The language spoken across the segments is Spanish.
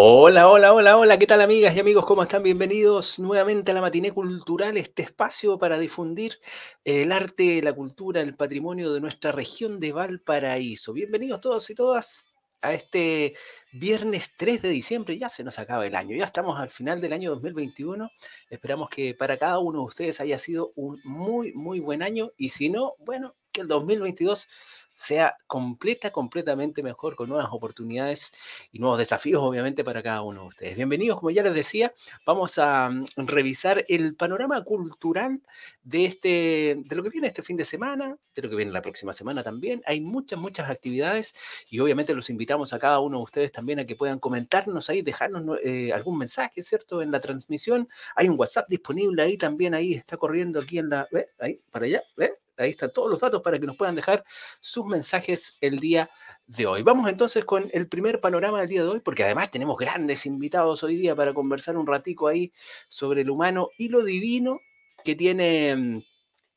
Hola, hola, hola, hola, ¿qué tal amigas y amigos? ¿Cómo están? Bienvenidos nuevamente a la Matiné Cultural, este espacio para difundir el arte, la cultura, el patrimonio de nuestra región de Valparaíso. Bienvenidos todos y todas a este viernes 3 de diciembre, ya se nos acaba el año, ya estamos al final del año 2021, esperamos que para cada uno de ustedes haya sido un muy, muy buen año y si no, bueno, que el 2022 sea completa, completamente mejor, con nuevas oportunidades y nuevos desafíos, obviamente, para cada uno de ustedes. Bienvenidos, como ya les decía, vamos a mm, revisar el panorama cultural de, este, de lo que viene este fin de semana, de lo que viene la próxima semana también. Hay muchas, muchas actividades y obviamente los invitamos a cada uno de ustedes también a que puedan comentarnos ahí, dejarnos eh, algún mensaje, ¿cierto? En la transmisión. Hay un WhatsApp disponible ahí también, ahí está corriendo aquí en la... ¿Ve? Ahí, para allá, ¿ve? Ahí están todos los datos para que nos puedan dejar sus mensajes el día de hoy. Vamos entonces con el primer panorama del día de hoy, porque además tenemos grandes invitados hoy día para conversar un ratico ahí sobre el humano y lo divino que tiene mm,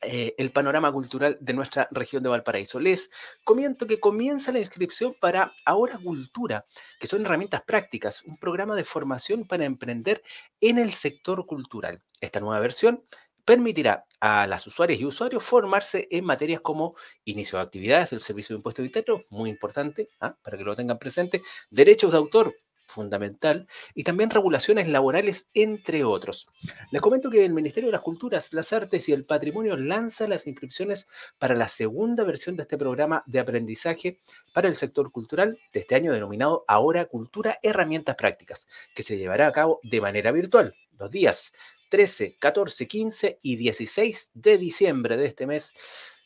eh, el panorama cultural de nuestra región de Valparaíso. Les comento que comienza la inscripción para Ahora Cultura, que son herramientas prácticas, un programa de formación para emprender en el sector cultural. Esta nueva versión permitirá a las usuarias y usuarios formarse en materias como inicio de actividades del Servicio de Impuestos Internos, muy importante, ¿ah? para que lo tengan presente, derechos de autor, fundamental, y también regulaciones laborales, entre otros. Les comento que el Ministerio de las Culturas, las Artes y el Patrimonio lanza las inscripciones para la segunda versión de este programa de aprendizaje para el sector cultural de este año denominado Ahora Cultura Herramientas Prácticas, que se llevará a cabo de manera virtual, dos días, 13, 14, 15 y 16 de diciembre de este mes,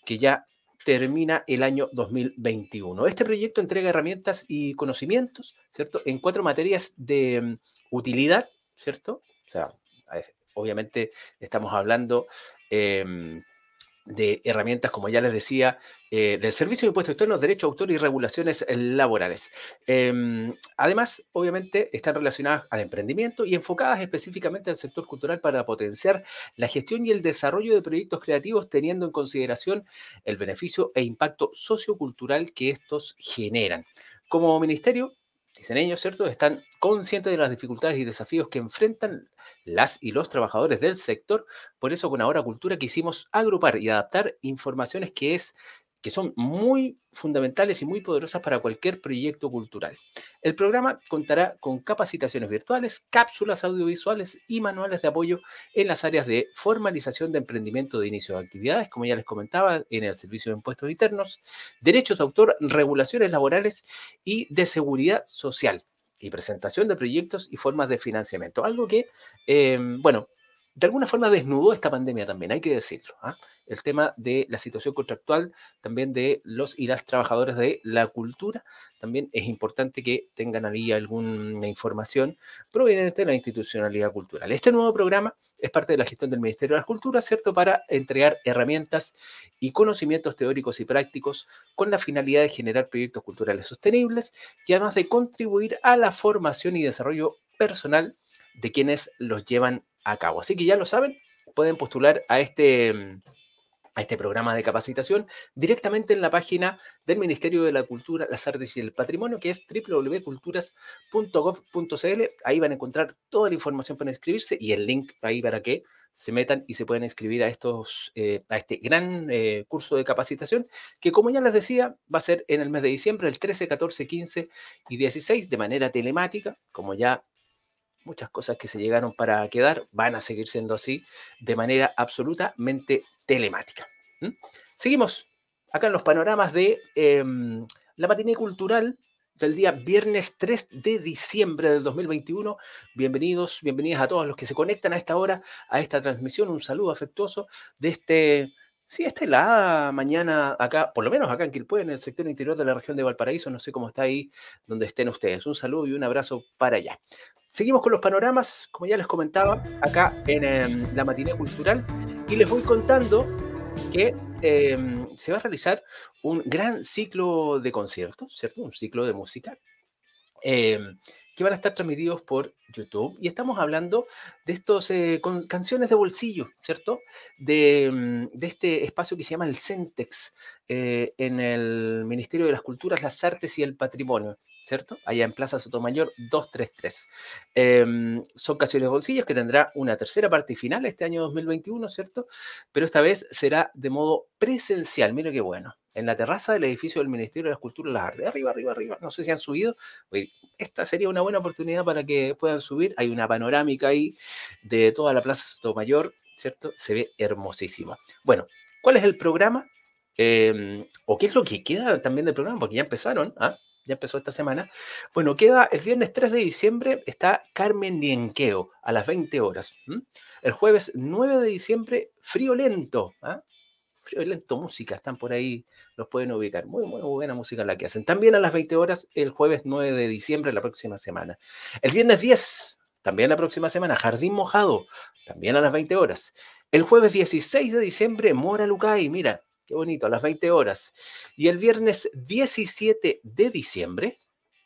que ya termina el año 2021. Este proyecto entrega herramientas y conocimientos, ¿cierto? En cuatro materias de mm, utilidad, ¿cierto? O sea, obviamente estamos hablando em, de herramientas, como ya les decía, eh, del Servicio de Impuestos Externos, Derecho Autor y Regulaciones Laborales. Em, además, obviamente, están relacionadas al emprendimiento y enfocadas específicamente al sector cultural para potenciar la gestión y el desarrollo de proyectos creativos, teniendo en consideración el beneficio e impacto sociocultural que estos generan. Como ministerio, dicen ellos, ¿cierto? Están conscientes de las dificultades y desafíos que enfrentan las y los trabajadores del sector. Por eso con Ahora Cultura quisimos agrupar y adaptar informaciones que es que son muy fundamentales y muy poderosas para cualquier proyecto cultural. El programa contará con capacitaciones virtuales, cápsulas audiovisuales y manuales de apoyo en las áreas de formalización de emprendimiento de inicio de actividades, como ya les comentaba, en el Servicio de Impuestos Internos, derechos de autor, regulaciones laborales y de seguridad social y presentación de proyectos y formas de financiamiento. Algo que, eh, bueno, de alguna forma desnudó esta pandemia también, hay que decirlo. ¿ah? El tema de la situación contractual también de los y las trabajadores de la cultura, también es importante que tengan ahí alguna información proveniente de la institucionalidad cultural. Este nuevo programa es parte de la gestión del Ministerio de las Culturas, ¿cierto? Para entregar herramientas y conocimientos teóricos y prácticos con la finalidad de generar proyectos culturales sostenibles y además de contribuir a la formación y desarrollo personal de quienes los llevan a cabo. Así que ya lo saben, pueden postular a este, a este programa de capacitación directamente en la página del Ministerio de la Cultura, las Artes y el Patrimonio, que es www.culturas.gov.cl. Ahí van a encontrar toda la información para inscribirse y el link ahí para que se metan y se puedan inscribir a, estos, eh, a este gran eh, curso de capacitación, que como ya les decía, va a ser en el mes de diciembre, el 13, 14, 15 y 16, de manera telemática, como ya muchas cosas que se llegaron para quedar van a seguir siendo así de manera absolutamente telemática. Seguimos acá en los panoramas de em, la matiné cultural del día viernes 3 de diciembre del 2021. Bienvenidos, bienvenidas a todos los que se conectan a esta hora, a esta transmisión. Un saludo afectuoso de este Sí, está helada mañana acá, por lo menos acá en Quilpué, en el sector interior de la región de Valparaíso. No sé cómo está ahí donde estén ustedes. Un saludo y un abrazo para allá. Seguimos con los panoramas, como ya les comentaba, acá en em, la matiné cultural. Y les voy contando que em, se va a realizar un gran ciclo de conciertos, ¿cierto? Un ciclo de música. Em, que van a estar transmitidos por YouTube. Y estamos hablando de estos eh, canciones de bolsillo, ¿cierto? De, mm, de, este espacio que se llama el Centex eh, en el Ministerio de las Culturas, las Artes y el Patrimonio, ¿cierto? Allá en Plaza Sotomayor 233. Eh, son canciones de bolsillo que tendrá una tercera parte final este año 2021, ¿cierto? Pero esta vez será de modo presencial. Mira qué bueno en la terraza del edificio del Ministerio de las Culturas y las Artes. Arriba, arriba, arriba. No sé si han subido. Esta sería una buena oportunidad para que puedan subir. Hay una panorámica ahí de toda la Plaza Sotomayor, ¿cierto? Se ve hermosísima. Bueno, ¿cuál es el programa? Em, ¿O qué es lo que queda también del programa? Porque ya empezaron, ¿ah? ya empezó esta semana. Bueno, queda el viernes 3 de diciembre, está Carmen Lienqueo a las 20 horas. El jueves 9 de diciembre, Frío Lento. ¿ah? Lento Música, están por ahí, los pueden ubicar. Muy, muy buena música la que hacen. También a las 20 horas el jueves 9 de diciembre, la próxima semana. El viernes 10, también la próxima semana, Jardín Mojado, también a las 20 horas. El jueves 16 de diciembre, Mora Lucay, mira, qué bonito, a las 20 horas. Y el viernes 17 de diciembre,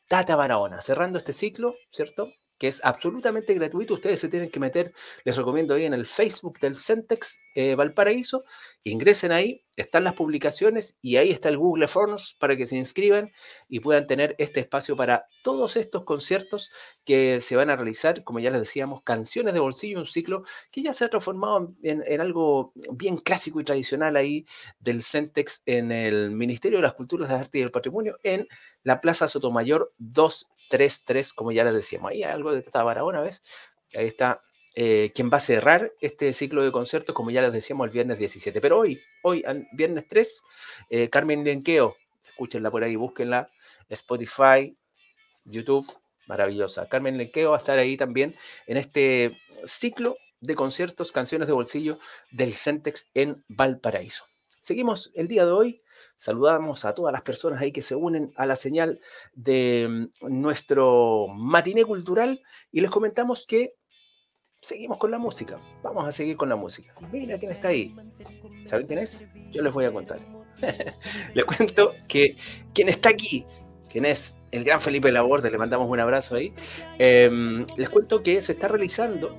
Tata Barahona, cerrando este ciclo, ¿cierto? Que es absolutamente gratuito. Ustedes se tienen que meter, les recomiendo ahí en el Facebook del Centex eh, Valparaíso, ingresen ahí, están las publicaciones y ahí está el Google Forms para que se inscriban y puedan tener este espacio para todos estos conciertos que se van a realizar, como ya les decíamos, canciones de bolsillo, un ciclo que ya se ha transformado en, en algo bien clásico y tradicional ahí del Centex en el Ministerio de las Culturas, las Artes y el Patrimonio en la Plaza Sotomayor 233, como ya les decíamos. Ahí hay algo de Tata Barahona, ¿ves? Ahí está eh, quien va a cerrar este ciclo de conciertos, como ya les decíamos, el viernes 17. Pero hoy, hoy, viernes 3, eh, Carmen Lenqueo, escúchenla por ahí, búsquenla, Spotify, YouTube, maravillosa. Carmen Lenqueo va a estar ahí también en este ciclo de conciertos, canciones de bolsillo del Centex en Valparaíso. Seguimos el día de hoy. Saludamos a todas las personas ahí que se unen a la señal de mm, nuestro matiné cultural y les comentamos que seguimos con la música. Vamos a seguir con la música. Mira quién está ahí. ¿Saben quién es? Yo les voy a contar. les cuento que quien está aquí, quien es el gran Felipe Laborde, le mandamos un abrazo ahí. Em, les cuento que se está realizando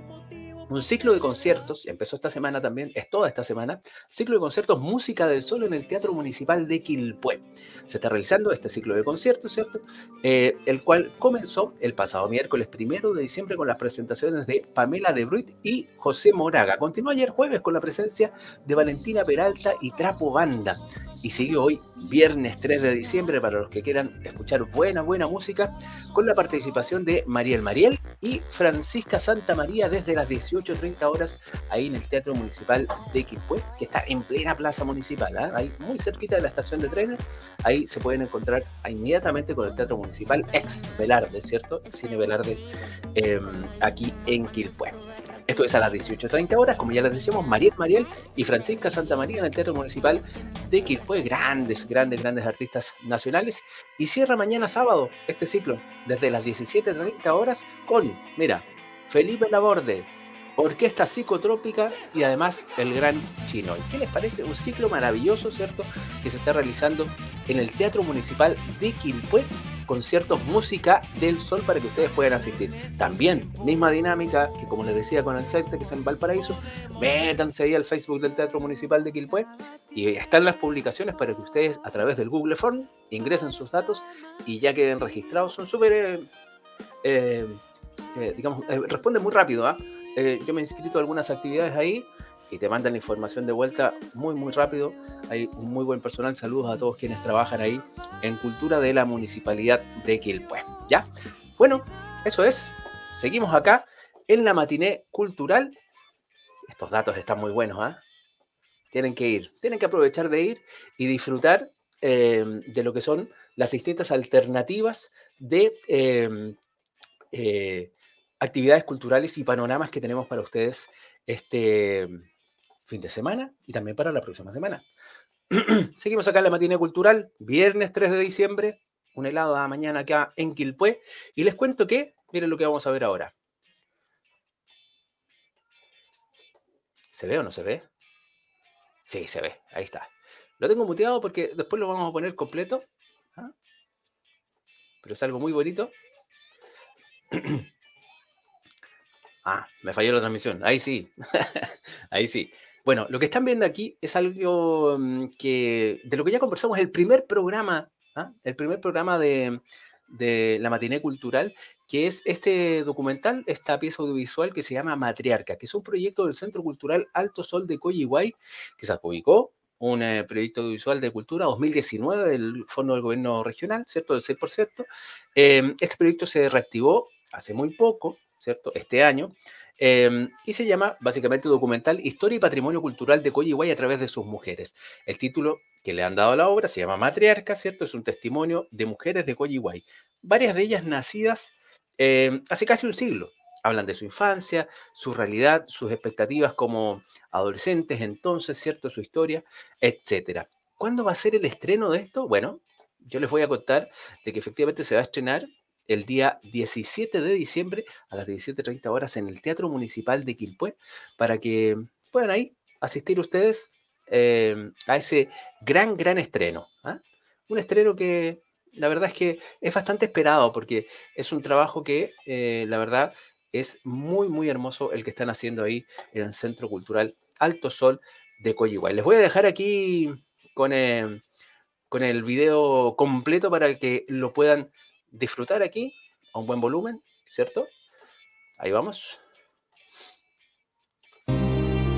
un ciclo de conciertos, empezó esta semana también, es toda esta semana, ciclo de conciertos Música del Sol en el Teatro Municipal de Quilpué. Se está realizando este ciclo de conciertos, ¿cierto? Eh, el cual comenzó el pasado miércoles primero de diciembre con las presentaciones de Pamela de Bruit y José Moraga. Continuó ayer jueves con la presencia de Valentina Peralta y Trapo Banda. Y sigue hoy, viernes 3 de diciembre, para los que quieran escuchar buena, buena música, con la participación de Mariel Mariel y Francisca Santa María desde las 18 8.30 horas ahí en el Teatro Municipal de Quilpué, que está en plena plaza municipal, ¿eh? ahí muy cerquita de la estación de trenes. Ahí se pueden encontrar inmediatamente con el Teatro Municipal ex Velarde, ¿cierto? Cine Velarde em, aquí en Quilpué. Esto es a las 18.30 horas, como ya les decíamos, Mariel Mariel y Francisca Santa María en el Teatro Municipal de Quilpué, grandes, grandes, grandes artistas nacionales. Y cierra mañana sábado este ciclo, desde las 17.30 horas, con, mira, Felipe Laborde, orquesta psicotrópica y además el Gran Chino. ¿Qué les parece? Un ciclo maravilloso, ¿cierto? Que se está realizando en el Teatro Municipal de Quilpué, conciertos Música del Sol para que ustedes puedan asistir. También, misma dinámica que como les decía con el secte que es en Valparaíso, métanse ahí al Facebook del Teatro Municipal de Quilpué y están las publicaciones para que ustedes a través del Google Form ingresen sus datos y ya queden registrados. Son súper... Eh, eh, eh, digamos, responden muy rápido, ¿ah? Eh, yo me he inscrito a algunas actividades ahí y te mandan la información de vuelta muy, muy rápido. Hay un muy buen personal. Saludos a todos quienes trabajan ahí en cultura de la municipalidad de Quilpué. ¿Ya? Bueno, eso es. Seguimos acá en la matiné cultural. Estos datos están muy buenos, ¿ah? Tienen que ir, tienen que aprovechar de ir y disfrutar eh, de lo que son las distintas alternativas de eh, actividades culturales y panoramas que tenemos para ustedes este fin de semana y también para la próxima semana. Seguimos acá en la matina cultural, viernes 3 de diciembre, un helado de mañana acá en Quilpué. Y les cuento que, miren lo que vamos a ver ahora. ¿Se ve o no se ve? Sí, se ve, ahí está. Lo tengo muteado porque después lo vamos a poner completo. ¿ah? Pero es algo muy bonito. ah, me falló la transmisión. Ahí sí. ahí sí. Bueno, lo que están viendo aquí es algo mm, que de lo que ya conversamos, el primer programa, ¿ah? el primer programa de, la matiné cultural, que es este documental, esta pieza audiovisual que se llama Matriarca, que es un proyecto del Centro Cultural Alto Sol de Coyihuay, que se ubicó un eh, proyecto audiovisual de cultura 2019 del Fondo del Gobierno Regional, ¿cierto? Del 6%. Eh, este proyecto se reactivó hace muy poco, ¿cierto? Este año, Em, y se llama básicamente documental Historia y Patrimonio Cultural de Coyihuay a través de sus mujeres. El título que le han dado a la obra se llama Matriarca, ¿cierto? Es un testimonio de mujeres de Coyihuay. Varias de ellas nacidas em, hace casi un siglo. Hablan de su infancia, su realidad, sus expectativas como adolescentes entonces, ¿cierto? Su historia, etc. ¿Cuándo va a ser el estreno de esto? Bueno, yo les voy a contar de que efectivamente se va a estrenar el día 17 de diciembre a las 17.30 horas en el Teatro Municipal de Quilpué, para que puedan ahí asistir ustedes eh, a ese gran, gran estreno. ¿ah? Un estreno que la verdad es que es bastante esperado porque es un trabajo que eh, la verdad es muy, muy hermoso el que están haciendo ahí en el Centro Cultural Alto Sol de Coyihuay. Les voy a dejar aquí con, eh, con el video completo para que lo puedan disfrutar aquí a un buen volumen, ¿cierto? Ahí vamos.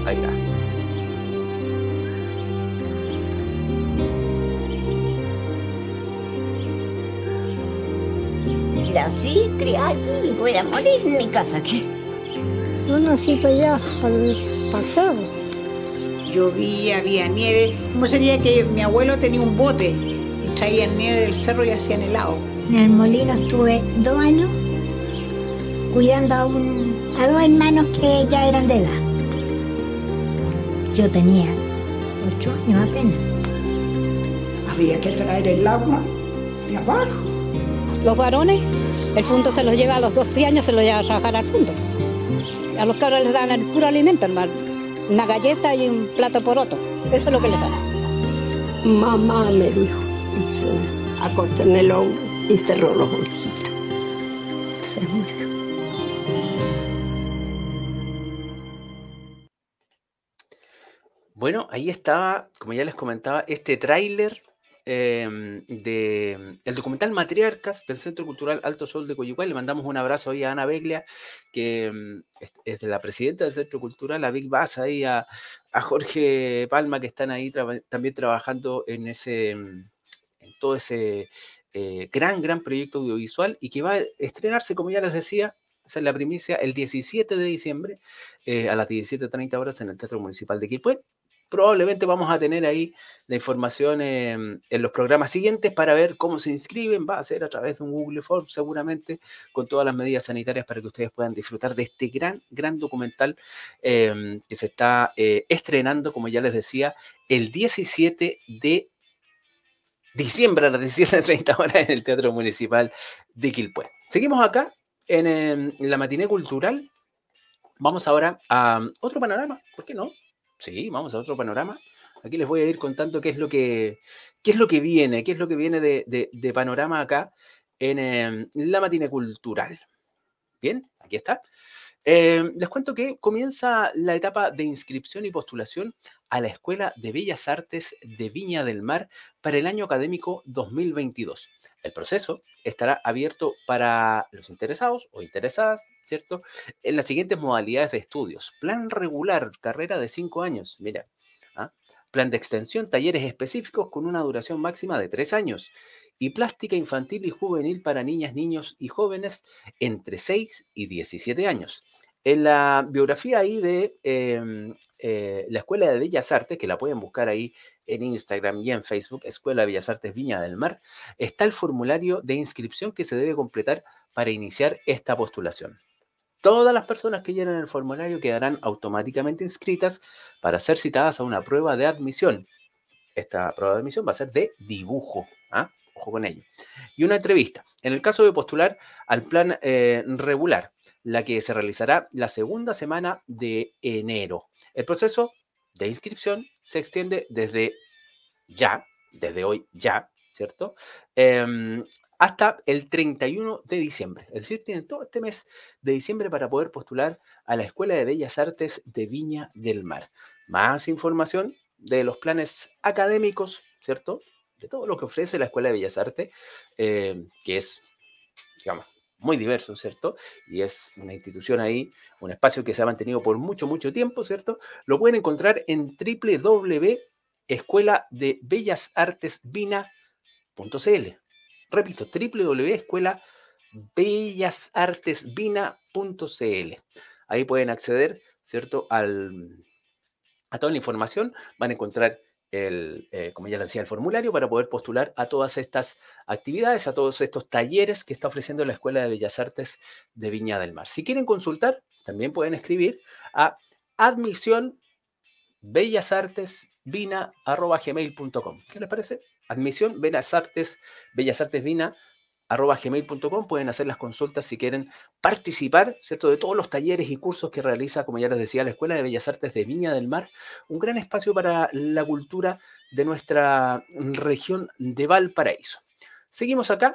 Ahí está. Nací, crié y voy a morir en mi casa aquí. Yo nací para allá, al pasado. Llovía, había nieve. ¿Cómo sería que mi abuelo tenía un bote y traían nieve del cerro y hacían helado? En el molino estuve dos años cuidando a, un, a dos hermanos que ya eran de edad. Yo tenía ocho años apenas. Había que traer el agua de abajo. Los varones, el fondo se los lleva a los dos años, se los lleva a trabajar al fondo. A los cabros les dan el puro alimento, hermano. Una galleta y un plato por otro. Eso es lo que les dan. Mamá me dijo, dice, en el hombro y cerró los ojitos. Bueno, ahí estaba, como ya les comentaba, este tráiler eh, del documental Matriarcas del Centro Cultural Alto Sol de Coyihuay. Le mandamos un abrazo ahí a Ana Beglia, que em, es, la presidenta del Centro Cultural, a Big Bass, ahí a, a Jorge Palma, que están ahí también trabajando en ese en todo ese eh, gran, gran proyecto audiovisual y que va a estrenarse, como ya les decía, esa es la primicia, el 17 de diciembre eh, a las 17.30 horas en el Teatro Municipal de Quilpué. Probablemente vamos a tener ahí la información en los programas siguientes para ver cómo se inscriben. Va a ser a través de un Google Form seguramente con todas las medidas sanitarias para que ustedes puedan disfrutar de este gran, gran documental em, que se está eh, estrenando, como ya les decía, el 17 de diciembre a las 17.30 horas en el Teatro Municipal de Quilpué. Seguimos acá en, la matiné cultural. Vamos ahora a otro panorama, ¿por qué no? Sí, vamos a otro panorama. Aquí les voy a ir contando qué es lo que, qué es lo que viene, qué es lo que viene de, panorama acá en, en la matiné cultural. Bien, aquí está. Eh, les cuento que comienza la etapa de inscripción y postulación a la Escuela de Bellas Artes de Viña del Mar para el año académico 2022. El proceso estará abierto para los interesados o interesadas, ¿cierto? En las siguientes modalidades de estudios. Plan regular, carrera de cinco años, mira. ¿ah? Plan de extensión, talleres específicos con una duración máxima de tres años y plástica infantil y juvenil para niñas, niños y jóvenes entre 6 y 17 años. En la biografía ahí de em, eh, la Escuela de Bellas Artes, que la pueden buscar ahí en Instagram y en Facebook, Escuela de Bellas Artes Viña del Mar, está el formulario de inscripción que se debe completar para iniciar esta postulación. Todas las personas que llenen el formulario quedarán automáticamente inscritas para ser citadas a una prueba de admisión. Esta prueba de admisión va a ser de dibujo. ¿ah? Ojo con ello. Y una entrevista. En el caso de postular al plan eh, regular, la que se realizará la segunda semana de enero. El proceso de inscripción se extiende desde ya, desde hoy ya, ¿cierto? Em, hasta el 31 de diciembre. Es decir, tienen todo este mes de diciembre para poder postular a la Escuela de Bellas Artes de Viña del Mar. Más información de los planes académicos, ¿cierto? De todo lo que ofrece la Escuela de Bellas Artes, em, que es, digamos, muy diverso, ¿cierto? Y es una institución ahí, un espacio que se ha mantenido por mucho, mucho tiempo, ¿cierto? Lo pueden encontrar en www.escueladebellasartesvina.cl. Repito, www.escuelabellasartesvina.cl. Ahí pueden acceder, ¿cierto? Al, a toda la información. Van a encontrar el, eh, como ya les decía, el formulario para poder postular a todas estas actividades, a todos estos talleres que está ofreciendo la Escuela de Bellas Artes de Viña del Mar. Si quieren consultar, también pueden escribir a admisión bellasartesvina.gmail.com. ¿Qué les parece? Admisión bellas artes, bellas artes vina arroba gmail.com. Pueden hacer las consultas si quieren participar, ¿cierto? De todos los talleres y cursos que realiza, como ya les decía, la Escuela de Bellas Artes de Viña del Mar. Un gran espacio para la cultura de nuestra región de Valparaíso. Seguimos acá.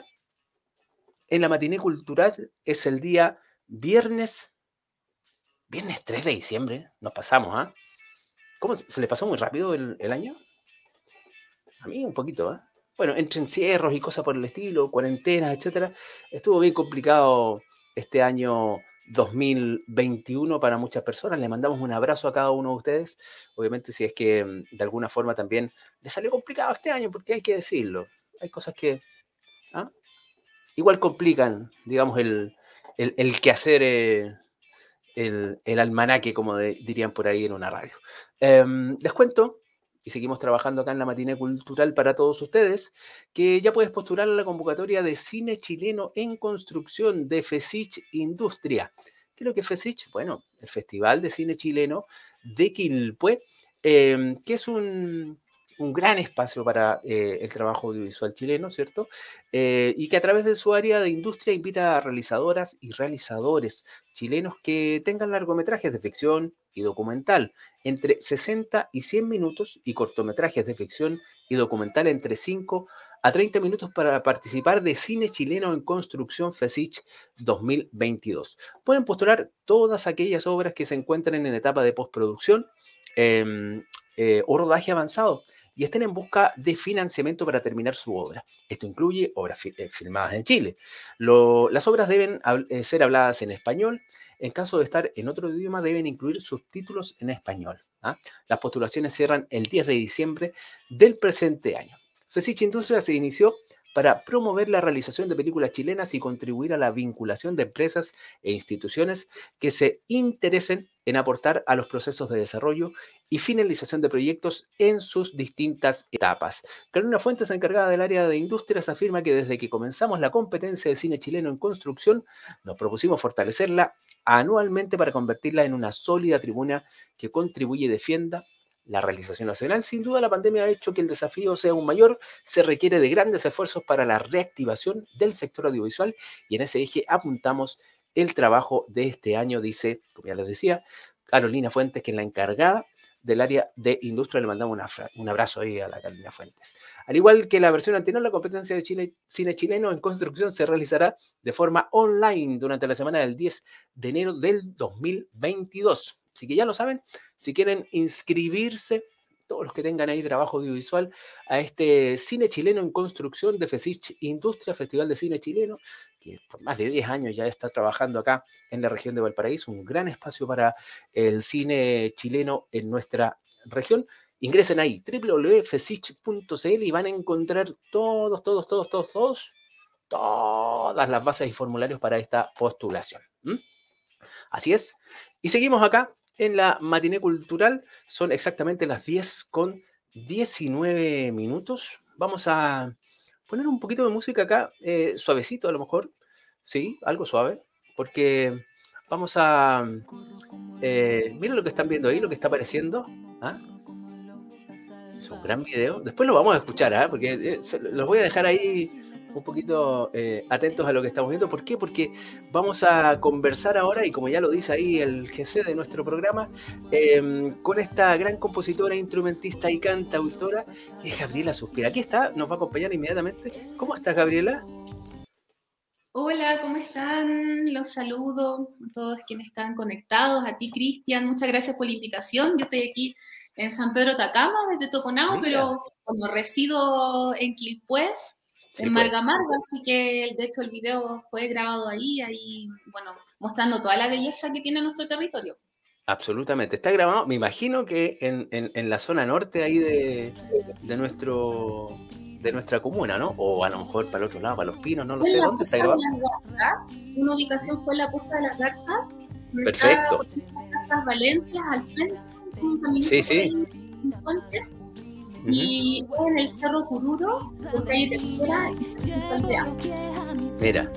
En la matiné cultural es el día viernes, viernes 3 de diciembre. Nos pasamos, ¿ah? ¿Cómo se le pasó muy rápido el, el año? A mí un poquito, ¿ah? Bueno, entre encierros y cosas por el estilo, cuarentenas, etcétera, estuvo bien complicado este año 2021 para muchas personas. Le mandamos un abrazo a cada uno de ustedes. Obviamente, si es que mm, de alguna forma también le salió complicado este año, porque hay que decirlo. Hay cosas que ¿ah? igual complican, digamos, el, el, el quehacer, eh, el, el, almanaque, como dirían por ahí en una radio. Em, les cuento y seguimos trabajando acá en la Matina Cultural para todos ustedes, que ya puedes postular a la convocatoria de cine chileno en construcción de FESICH Industria. ¿Qué es lo que es FESICH? Bueno, el Festival de Cine Chileno de Quilpue, em, que es un, un gran espacio para eh, el trabajo audiovisual chileno, ¿cierto? Eh, y que a través de su área de industria invita a realizadoras y realizadores chilenos que tengan largometrajes de ficción y documental entre 60 y 100 minutos y cortometrajes de ficción y documental entre 5 a 30 minutos para participar de Cine Chileno en Construcción FESICH 2022. Pueden postular todas aquellas obras que se encuentren en etapa de postproducción em, eh, o rodaje avanzado y estén en busca de financiamiento para terminar su obra. Esto incluye obras eh, filmadas en Chile. las obras deben eh, ser habladas en español. En caso de estar en otro idioma, deben incluir subtítulos en español. ¿ah? Las postulaciones cierran el 10 de diciembre del presente año. FESICH Industria se inició para promover la realización de películas chilenas y contribuir a la vinculación de empresas e instituciones que se interesen en aportar a los procesos de desarrollo y finalización de proyectos en sus distintas etapas. Carolina Fuentes, encargada del área de industrias, afirma que desde que comenzamos la competencia de cine chileno en construcción, nos propusimos fortalecerla anualmente para convertirla en una sólida tribuna que contribuye y defienda la realización nacional. Sin duda, la pandemia ha hecho que el desafío sea aún mayor. Se requiere de grandes esfuerzos para la reactivación del sector audiovisual y en ese eje apuntamos el trabajo de este año, dice, como ya les decía, Carolina Fuentes, que es la encargada del área de industria. Le mandamos un abrazo ahí a la Carolina Fuentes. Al igual que la versión anterior, la competencia de cine chileno en construcción se realizará de forma online durante la semana del 10 de enero del 2022. Así que ya lo saben, si quieren inscribirse, todos los que tengan ahí trabajo audiovisual, a este cine chileno en construcción de FESICH Industria, Festival de Cine Chileno, que por más de 10 años ya está trabajando acá en la región de Valparaíso, un gran espacio para el cine chileno en nuestra región. Ingresen ahí, www.fesich.cl y van a encontrar todos, todos, todos, todos, todos, todas las bases y formularios para esta postulación. Así es. Y seguimos acá en la matiné cultural. Son exactamente las 10 con 19 minutos. Vamos a poner un poquito de música acá, eh, suavecito a lo mejor. Sí, algo suave. Porque Vamos a... Eh, mira lo que están viendo ahí, lo que está apareciendo. ¿ah? Es un gran video. Después lo vamos a escuchar, ¿ah? porque eh, los voy a dejar ahí un poquito eh, atentos a lo que estamos viendo. ¿Por qué? Porque vamos a conversar ahora, y como ya lo dice ahí el GC de nuestro programa, em, con esta gran compositora, instrumentista y cantautora, que es Gabriela Suspira. Aquí está, nos va a acompañar inmediatamente. ¿Cómo estás, Gabriela? Hola, ¿cómo están? Los saludo a todos quienes están conectados, a ti Cristian, muchas gracias por la invitación. Yo estoy aquí en San Pedro Tacama, desde Toconao, pero cuando resido en Quilpué, en pues. Marga Marga, así que de hecho el video fue grabado ahí, ahí, bueno, mostrando toda la belleza que tiene nuestro territorio. Absolutamente, está grabado, me imagino que en, en, la zona norte ahí de, de nuestro de nuestra comuna, ¿no? O a lo mejor para el otro lado, para los pinos, no lo sé. ¿Dónde está grabado? Una ubicación fue la Poza de las Garzas. Perfecto. Las Valencias al frente, sí, sí. Y en el Cerro Cururo, por calle tercera, Mira.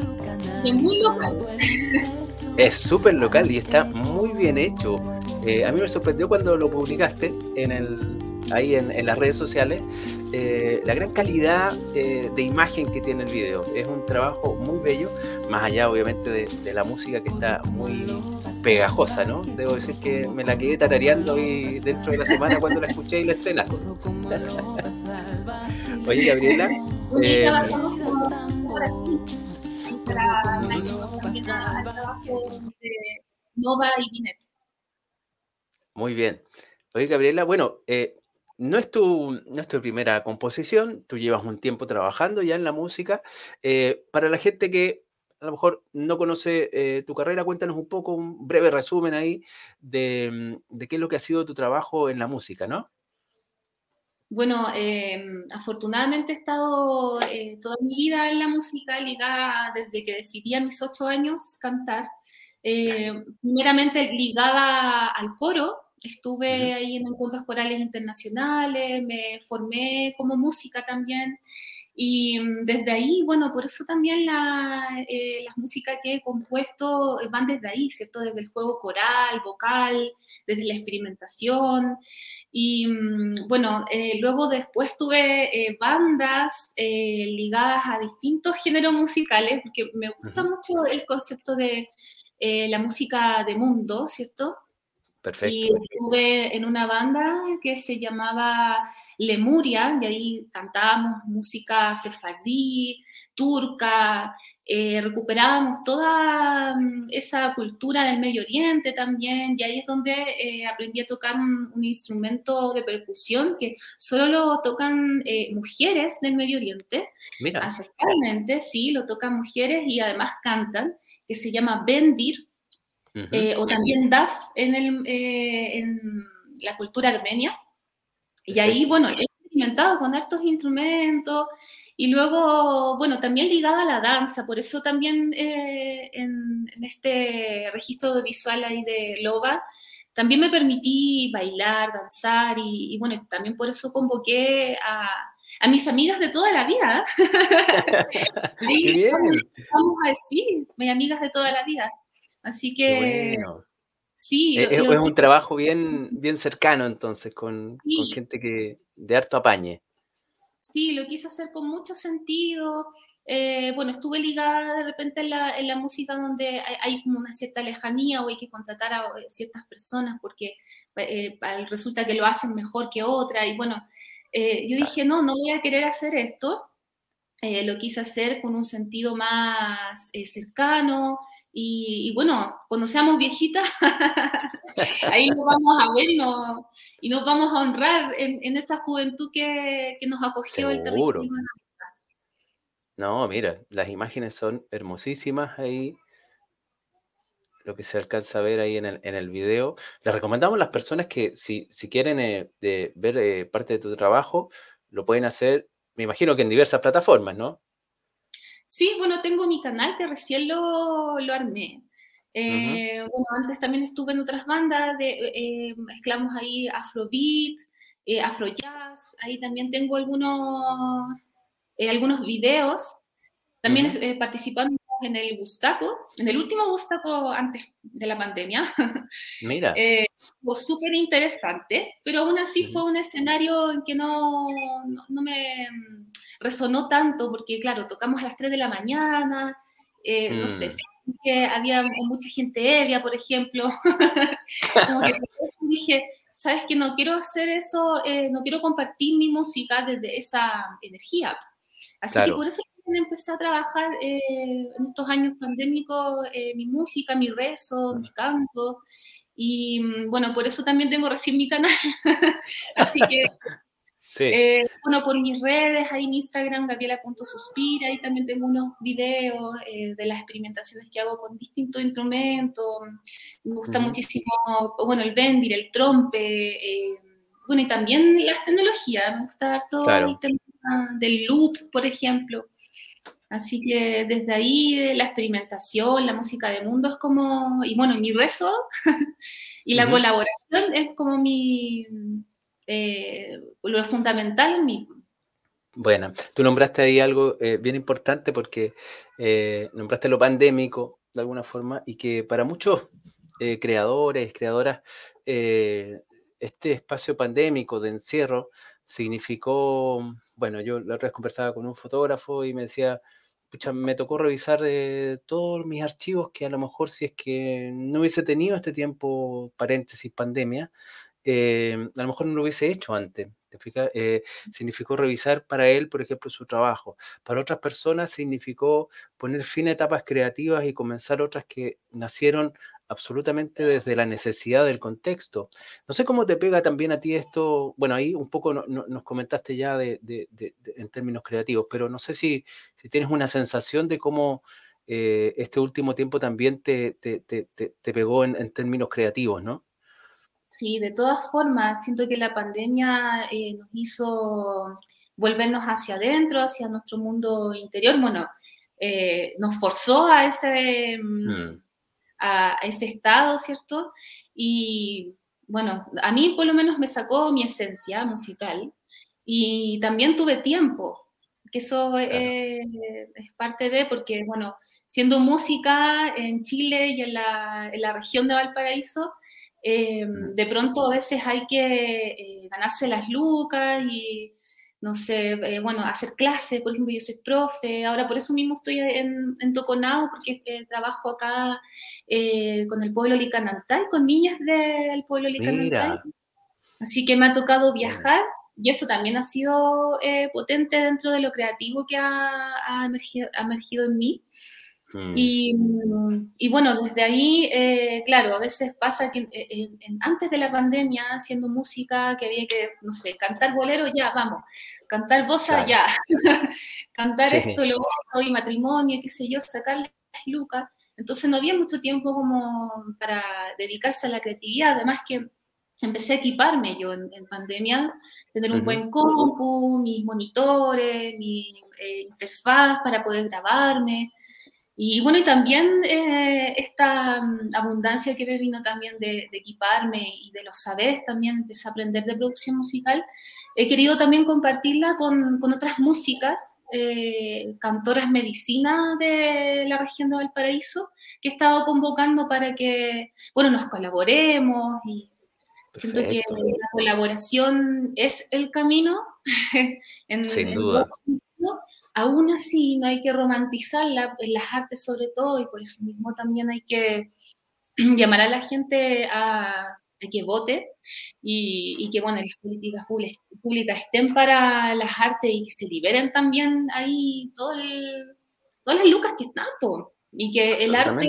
Es muy local. Es súper local y está muy bien hecho. Eh, a mí me sorprendió cuando lo publicaste en el, ahí en, las redes sociales, eh, la gran calidad eh, de imagen que tiene el video. Es un trabajo muy bello, más allá obviamente de, la música que está muy pegajosa, ¿no? Debo decir que me la quedé tarareando y dentro de la semana cuando la escuché y la estrenaste. Oye, Gabriela. Eh, para trabajo de Nova y Binet. Muy bien. Oye, Gabriela, bueno, eh, no es, tu, no tu primera composición, tú llevas un tiempo trabajando ya en la música. Eh, para la gente que a lo mejor no conoce eh, tu carrera, cuéntanos un poco, un breve resumen ahí de, qué es lo que ha sido tu trabajo en la música, ¿no? Bueno, em, afortunadamente he estado eh, toda mi vida en la música, ligada desde que decidí a mis ocho años cantar. primeramente ligada al coro, Estuve ahí en encuentros corales internacionales, me formé como música también. Y mm, desde ahí, bueno, por eso también la, eh, las músicas que he compuesto van desde ahí, ¿cierto? Desde el juego coral, vocal, desde la experimentación. Y mm, bueno, eh, luego después tuve eh, bandas ligadas a distintos géneros musicales, porque me gusta mucho el concepto de la música de mundo, ¿cierto? Perfecto. Y estuve en una banda que se llamaba Lemuria, y ahí cantábamos música sefardí, turca, eh, recuperábamos toda mm, esa cultura del Medio Oriente también, y ahí es donde eh, aprendí a tocar un, instrumento de percusión que solo lo tocan eh, mujeres del Medio Oriente. Mira. Ancestralmente, sí, lo tocan mujeres y además cantan, que se llama bendir, eh, o también DAF en, el, eh, en, la cultura armenia. Y ahí, bueno, he experimentado con hartos instrumentos y luego, bueno, también ligada a la danza, por eso también eh, en, este registro visual ahí de Loba, también me permití bailar, danzar y, bueno, también por eso convoqué a, a mis amigas de toda la vida. vamos a decir, mis amigas de toda la vida. Así que sí. E, es, un trabajo bien, bien cercano entonces, con, gente que de harto apañe. Sí, lo quise hacer con mucho sentido. Eh, bueno, estuve ligada de repente en la, en la música donde hay, como una cierta lejanía o hay que contratar a eh, ciertas personas porque eh, resulta que lo hacen mejor que otra. Y bueno, yo dije, no, no voy a querer hacer esto. lo quise hacer con un sentido más cercano, y, bueno, cuando seamos viejitas, ahí nos vamos a ver y nos vamos a honrar en, esa juventud que, nos acogió el territorio. No, mira, las imágenes son hermosísimas ahí. Lo que se alcanza a ver ahí en el, en el video. Les recomendamos a las personas que si, si quieren eh, ver eh, parte de tu trabajo, lo pueden hacer, me imagino que en diversas plataformas, ¿no? Sí, bueno, tengo mi canal que recién lo, lo armé. Eh, bueno, antes también estuve en otras bandas, de, eh, mezclamos ahí afrobeat, eh, afrojazz, ahí también tengo algunos, eh, algunos videos, también participando en el Bustaco, en el último Bustaco antes, de la pandemia. Mira. Fue súper interesante, pero aún así fue un escenario en que no, no, me resonó tanto, porque claro, tocamos a las 3 de la mañana, eh, no sé, mm. que había mucha gente ebria, por ejemplo. Como que dije, sabes que no quiero hacer eso, eh, no quiero compartir mi música desde esa energía. Así que por eso empecé a trabajar eh, en estos años pandémicos eh, mi música, mi rezo, mi canto. Y mm, bueno, por eso también tengo recién mi canal. Así que, eh, bueno, por mis redes, ahí en Instagram, gabriela.suspira, ahí también tengo unos videos de las experimentaciones que hago con distintos instrumentos. Me gusta muchísimo, bueno, el bendir, el trompe. bueno, y también las tecnologías. Me gusta todo el tema del loop, por ejemplo. Así que desde ahí la experimentación, la música de mundo es como, y bueno, mi rezo y la colaboración es como mi, eh, lo fundamental en mí. Bueno, tú nombraste ahí algo eh, bien importante porque eh, nombraste lo pandémico de alguna forma y que para muchos creadores, creadoras, este espacio pandémico de encierro significó, bueno, yo la otra vez conversaba con un fotógrafo y me decía, me tocó revisar todos mis archivos que a lo mejor si es que no hubiese tenido este tiempo, paréntesis, pandemia, eh, a lo mejor no lo hubiese hecho antes. Eh, significó revisar para él, por ejemplo, su trabajo. Para otras personas significó poner fin a etapas creativas y comenzar otras que nacieron absolutamente desde la necesidad del contexto. No sé cómo te pega también a ti esto, bueno, ahí un poco nos comentaste ya de, en términos creativos, pero no sé si, si tienes una sensación de cómo eh, este último tiempo también te, te pegó en, términos creativos, ¿no? Sí, de todas formas, siento que la pandemia eh, nos hizo volvernos hacia adentro, hacia nuestro mundo interior. Bueno, eh, nos forzó a ese... Mm, a, ese estado, ¿cierto? Y bueno, a mí por lo menos me sacó mi esencia musical y también tuve tiempo, que eso es parte de, porque bueno, siendo música en Chile y en la, en la región de Valparaíso, eh, mm. de pronto a veces hay que eh, ganarse las lucas y no sé, eh, bueno, hacer clases, por ejemplo, yo soy profe, ahora por eso mismo estoy en, en Toconao, porque trabajo acá con el pueblo Licanantay, con niñas del pueblo Licanantay. Así que me ha tocado viajar y eso también ha sido potente dentro de lo creativo que ha, ha, emergido, ha emergido en mí. Mm. Y, bueno, desde ahí, eh, claro, a veces pasa que eh, antes de la pandemia, haciendo música, que había que, no sé, cantar bolero, ya, vamos, cantar bossa, ya, cantar esto, lo otro, y matrimonio, qué sé yo, sacar las lucas. Entonces no había mucho tiempo como para dedicarse a la creatividad, además que empecé a equiparme yo en, pandemia, tener un buen compu, mis monitores, mi eh, interfaz para poder grabarme. Y bueno, y también eh, esta mm, abundancia que me vino también de, equiparme y de los saberes, también empecé a aprender de producción musical, he querido también compartirla con, con otras músicas, eh, cantoras medicina de la región de Valparaíso, que he estado convocando para que, bueno, nos colaboremos y siento que la colaboración es el camino en, Sin duda aún así no hay que romantizarla en las artes sobre todo y por eso mismo también hay que llamar a la gente a, que vote y, que bueno, las políticas públicas estén para las artes y que se liberen también ahí todo todas las lucas que están, y que el arte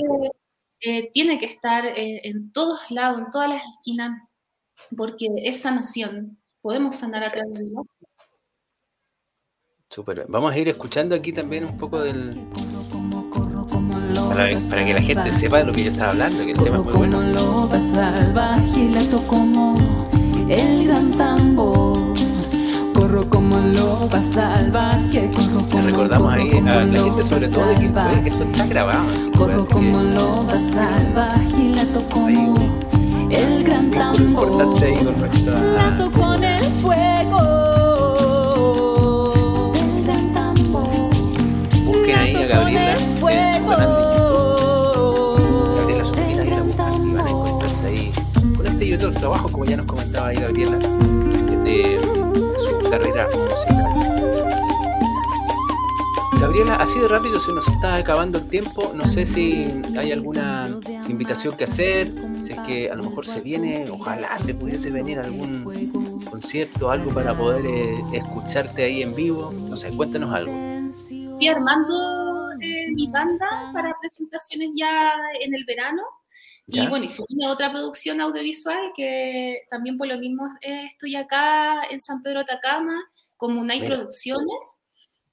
eh, tiene que estar eh, en todos lados, en todas las esquinas, porque esa noción podemos sanar a través de Súper. Vamos a ir escuchando aquí también un poco del. Para, que la gente sepa de lo que yo estaba hablando, que el tema es muy bueno. loba salvaje la como el gran tambor. Corro como loba salvaje, corro como recordamos ahí a la gente sobre todo de que, puede que eso está grabado. Corro como loba salvaje la como el gran tambor. Importante ahí con nuestra. La con el fuego. Ahí a Gabriela en su canal de YouTube. Gabriela Sofía trabajos, como ya nos comentaba ahí Gabriela, de su carrera musical. Gabriela, así de rápido se nos está acabando el tiempo. No sé si hay alguna invitación que hacer, si es que a lo mejor se viene, ojalá se pudiese venir algún concierto, algo para poder eh, escucharte ahí en vivo. No sé, cuéntanos algo. Estoy armando mi banda para presentaciones ya en el verano. Y bueno, y se viene otra producción audiovisual que también por lo mismo eh, estoy acá en San Pedro Atacama, como Unai Producciones.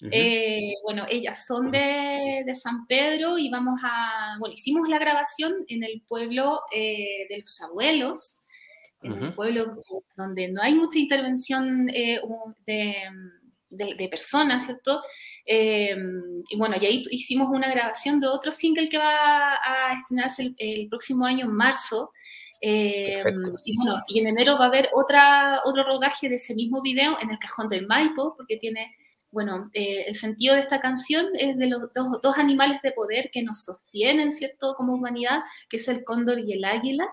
Eh, bueno, ellas son de, de, San Pedro y vamos a, bueno, hicimos la grabación en el pueblo eh, de los abuelos, en un pueblo donde no hay mucha intervención eh, de, de, de, personas, ¿cierto? y bueno, y ahí hicimos una grabación de otro single que va a estrenarse el, el próximo año en marzo. y bueno, y en enero va a haber otra, otro rodaje de ese mismo video en el Cajón del Maipo, porque tiene bueno, eh, el sentido de esta canción es de los dos, dos, animales de poder que nos sostienen, ¿cierto?, como humanidad, que es el cóndor y el águila.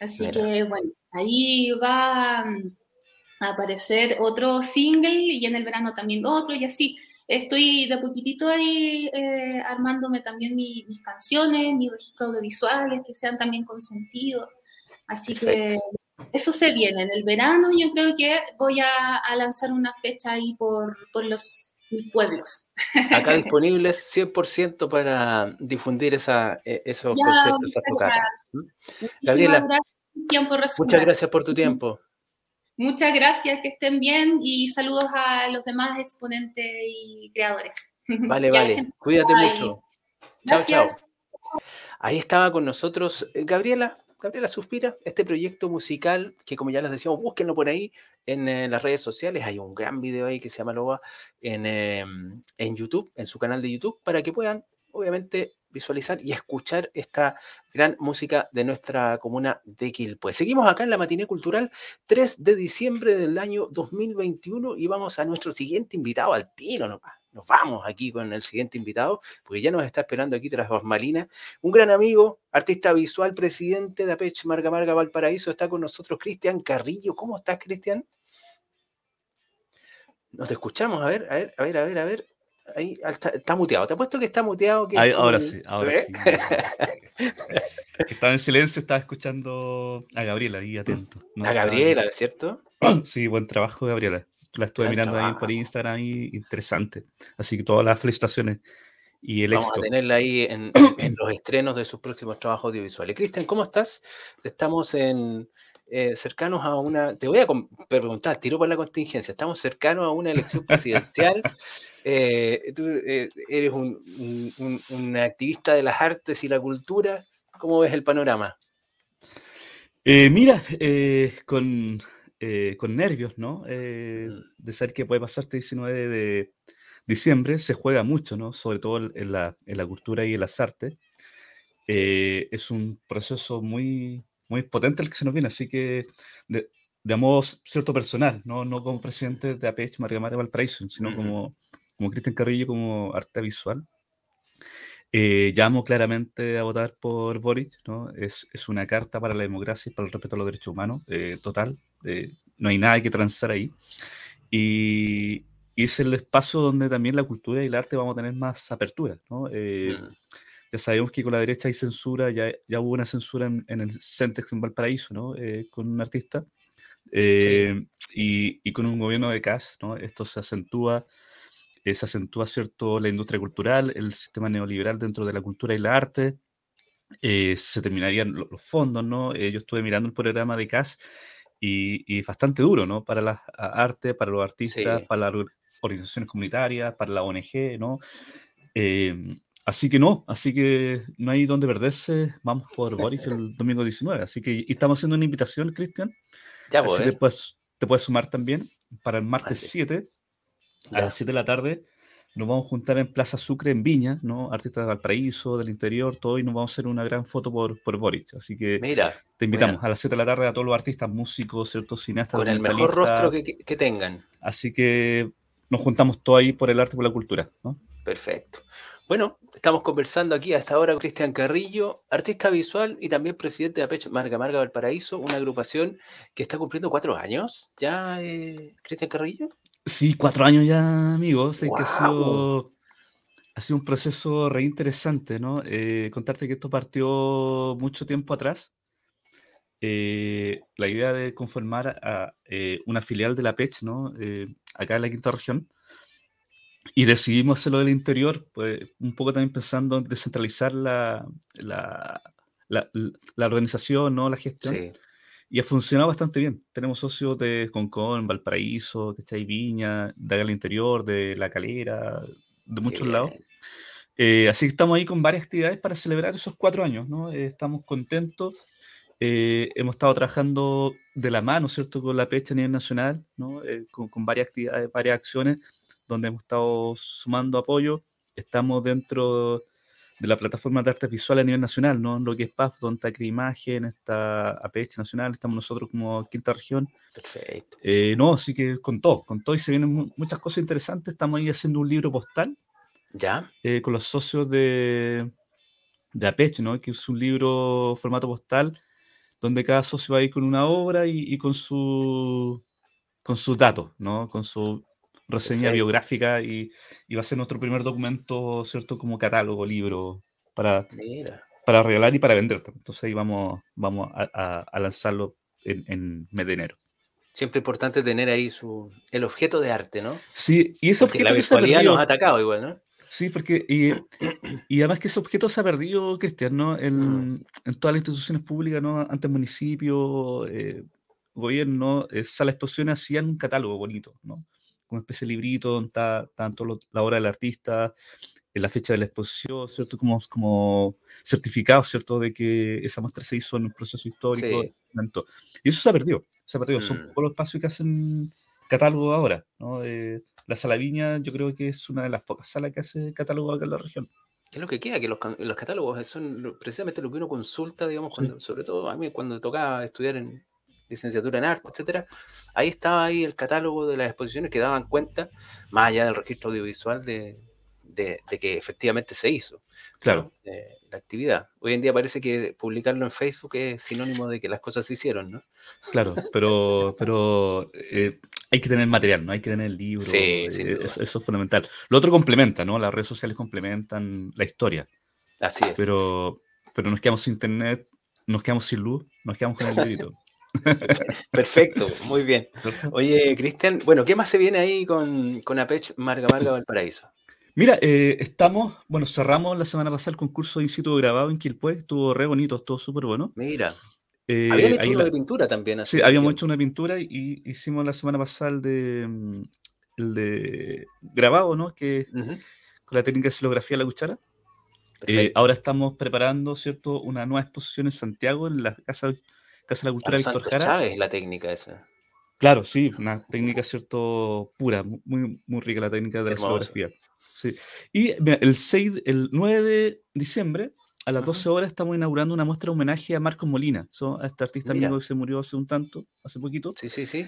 Así Mira. que, bueno, ahí va mm, a aparecer otro single y en el verano también otro y así. Estoy de poquitito ahí eh, armándome también mi, mis canciones, mis registros audiovisuales, que sean también con sentido. Así Perfecto. que eso se viene en el verano. Yo creo que voy a, a lanzar una fecha ahí por, por los pueblos. Acá disponibles 100% para difundir esa, e, esos ya, conceptos, esas tocatas. Gabriela, gracias, muchas gracias por tu tiempo. Muchas gracias, que estén bien y saludos a los demás exponentes y creadores. Vale, vale. Cuídate Bye. mucho. Chao, chao. Ahí estaba con nosotros eh, Gabriela, Gabriela Suspira, este proyecto musical que como ya les decíamos, búsquenlo por ahí en, en las redes sociales, hay un gran video ahí que se llama Loba en, eh, en YouTube, en su canal de YouTube, para que puedan obviamente visualizar y escuchar esta gran música de nuestra comuna de Quilpue. Seguimos acá en la Matiné Cultural 3 de diciembre del año 2021 y vamos a nuestro siguiente invitado al tiro nomás nos vamos aquí con el siguiente invitado, porque ya nos está esperando aquí tras Malina. Un gran amigo, artista visual, presidente de Apech Marga Marga Valparaíso, está con nosotros Cristian Carrillo. ¿Cómo estás, Cristian? Nos escuchamos, a ver, a ver, a ver, a ver, a ver. Ahí está, está muteado. Te apuesto que está muteado. Que Ahí, ahora sí, ahora ¿Eh? sí. estaba en silencio, estaba escuchando a Gabriela ahí atento. ¿no? A Gabriela, ¿cierto? Sí, buen trabajo, Gabriela la estuve mirando ahí por Instagram y interesante. Así que todas las felicitaciones y el Vamos éxito. a tenerla ahí en, en, los estrenos de sus próximos trabajos audiovisuales. Cristian, ¿cómo estás? Estamos en, eh, cercanos a una, te voy a preguntar, tiro por la contingencia, estamos cercanos a una elección presidencial. eh, tú eh, eres un, un, un, activista de las artes y la cultura. ¿Cómo ves el panorama? Mira, con con nervios, ¿no? Eh, de saber que puede pasar este 19 de diciembre, se juega mucho, ¿no? Sobre todo en la, en la cultura y en las artes. Es un proceso muy, muy potente el que se nos viene, así que de, de modo cierto personal, no, no como presidente de APH María María Valparaíso, sino uh -huh. como, como Cristian Carrillo, como arte visual. Eh, llamo claramente a votar por Boric, ¿no? Es, es, una carta para la democracia y para el respeto a los derechos humanos, eh, total. Eh, no hay nada que transar ahí. Y, y, es el espacio donde también la cultura y el arte vamos a tener más apertura, ¿no? Mm. Ya sabemos que con la derecha hay censura, ya, ya hubo una censura en, en el Centex en Valparaíso, ¿no? con un artista. Sí. Y, y, con un gobierno de CAS, ¿no? Esto se acentúa eh, se acentúa cierto la industria cultural, el sistema neoliberal dentro de la cultura y la arte, eh, se terminarían los, los fondos, ¿no? Eh, yo estuve mirando el programa de CAS y, y bastante duro, ¿no? Para la arte, para los artistas, sí. para las organizaciones comunitarias, para la ONG, ¿no? Así que no, así que no hay donde perderse, vamos por Boris el domingo 19, así que estamos haciendo una invitación, Cristian, ya voy, te puedes, te puedes sumar también para el martes vale. 7 a las 7 de la tarde nos vamos a juntar en Plaza Sucre, en Viña, ¿no? Artistas de Valparaíso, del interior, todo, y nos vamos a hacer una gran foto por, por Boric. Así que mira, te invitamos mira. a las 7 de la tarde a todos los artistas, músicos, ciertos cineastas. Con el mejor rostro que, que, tengan. Así que nos juntamos todo ahí por el arte y por la cultura, ¿no? Perfecto. Bueno, estamos conversando aquí a esta hora con Cristian Carrillo, artista visual y también presidente de Apeche Marga Marga Valparaíso, una agrupación que está cumpliendo cuatro años. ¿Ya, eh, Cristian Carrillo? Sí, cuatro años ya, amigos. Es que ha sido, ha sido un proceso re interesante, ¿no? Eh, contarte que esto partió mucho tiempo atrás. Eh, la idea de conformar a, eh, una filial de la PECH, ¿no? Eh, acá en la quinta región. Y decidimos hacerlo del interior, pues un poco también pensando en descentralizar la, la, la- la organización, ¿no? La gestión. Sí. Y ha funcionado bastante bien. Tenemos socios de Concón, Valparaíso, ¿cachai? Viña, de acá al interior, de La Calera, de muchos lados. Eh, así que estamos ahí con varias actividades para celebrar esos cuatro años, ¿no? Eh, estamos contentos. Eh, hemos estado trabajando de la mano, ¿cierto? Con la pecha a nivel nacional, ¿no? Eh, con, con varias actividades, varias acciones, donde hemos estado sumando apoyo. Estamos dentro de la plataforma de artes visuales a nivel nacional, ¿no? Lo que es PAF, donde está Creimagen, está APH Nacional, estamos nosotros como quinta región. Perfecto. Eh, no, así que con todo, con todo y se vienen mu- muchas cosas interesantes. Estamos ahí haciendo un libro postal ¿Ya? eh, con los socios de, de APECH, ¿no? Que es un libro formato postal donde cada socio va a ir con una obra y, y con, su, con sus datos, ¿no? Con su reseña biográfica y, y va a ser nuestro primer documento, ¿cierto? Como catálogo, libro, para, Mira. para regalar y para vender. Entonces ahí vamos, vamos a, a- a lanzarlo en, en mes de enero. Siempre importante tener ahí su, el objeto de arte, ¿no? Sí, y ese Porque la objeto que se ha perdido. nos ha atacado igual, ¿no? Sí, porque y, y además que ese objeto se ha perdido, Cristian, ¿no? Mm. En, en todas las instituciones públicas, ¿no? Antes municipio, eh, gobierno, eh, salas de exposiciones hacían un catálogo bonito, ¿no? Una especie de librito donde está tanto lo- la obra del artista, eh, la fecha de la exposición, ¿cierto? Como, como certificado, ¿cierto? De que esa muestra se hizo en un proceso histórico. Sí. Y eso se ha perdido, se ha perdido. Son Mm. pocos los espacios que hacen catálogo ahora, ¿no? Eh, la Sala Viña yo creo que es una de las pocas salas que hace catálogo acá en la región. Es lo que queda, que los, los catálogos son precisamente lo que uno consulta, digamos, cuando, sobre todo a mí cuando tocaba estudiar en licenciatura en arte, etcétera, ahí estaba ahí el catálogo de las exposiciones que daban cuenta, más allá del registro audiovisual, de, de- de que efectivamente se hizo. ¿no? Claro. Eh, la actividad. Hoy en día parece que publicarlo en Facebook es sinónimo de que las cosas se hicieron, ¿no? Claro, pero, pero eh, hay que tener material, ¿no? Hay que tener el libro. Sí, eh, eso es fundamental. Lo otro complementa, ¿no? Las redes sociales complementan la historia. Así es. Pero, pero nos quedamos sin internet, nos quedamos sin luz, nos quedamos con el librito. Perfecto, muy bien. Oye, Cristian, bueno, ¿qué más se viene ahí con, con Apech Marga Marga Valparaíso? Mira, eh, estamos, bueno, cerramos la semana pasada el concurso de in situ grabado en Quilpué, estuvo re bonito, estuvo súper bueno. Mira, Eh, habían hecho la- de pintura también. Sí, habíamos tiempo. hecho una pintura y, hicimos la semana pasada el de, mm, el de grabado, ¿no? Que con la técnica de silografía la cuchara. Eh, ahora estamos preparando, ¿cierto? Una nueva exposición en Santiago, en la Casa, Casa de la Cultura Víctor Jara. Chávez, la técnica esa. Claro, sí, una técnica, ¿cierto? Pura, mu- muy, muy rica la técnica de la silografía. Sí. Y mira, el 6, el 9 de diciembre, a las 12 horas, estamos inaugurando una muestra de homenaje a Marcos Molina, so- a este artista Mira. amigo que se murió hace un tanto, hace poquito. Sí, sí, sí.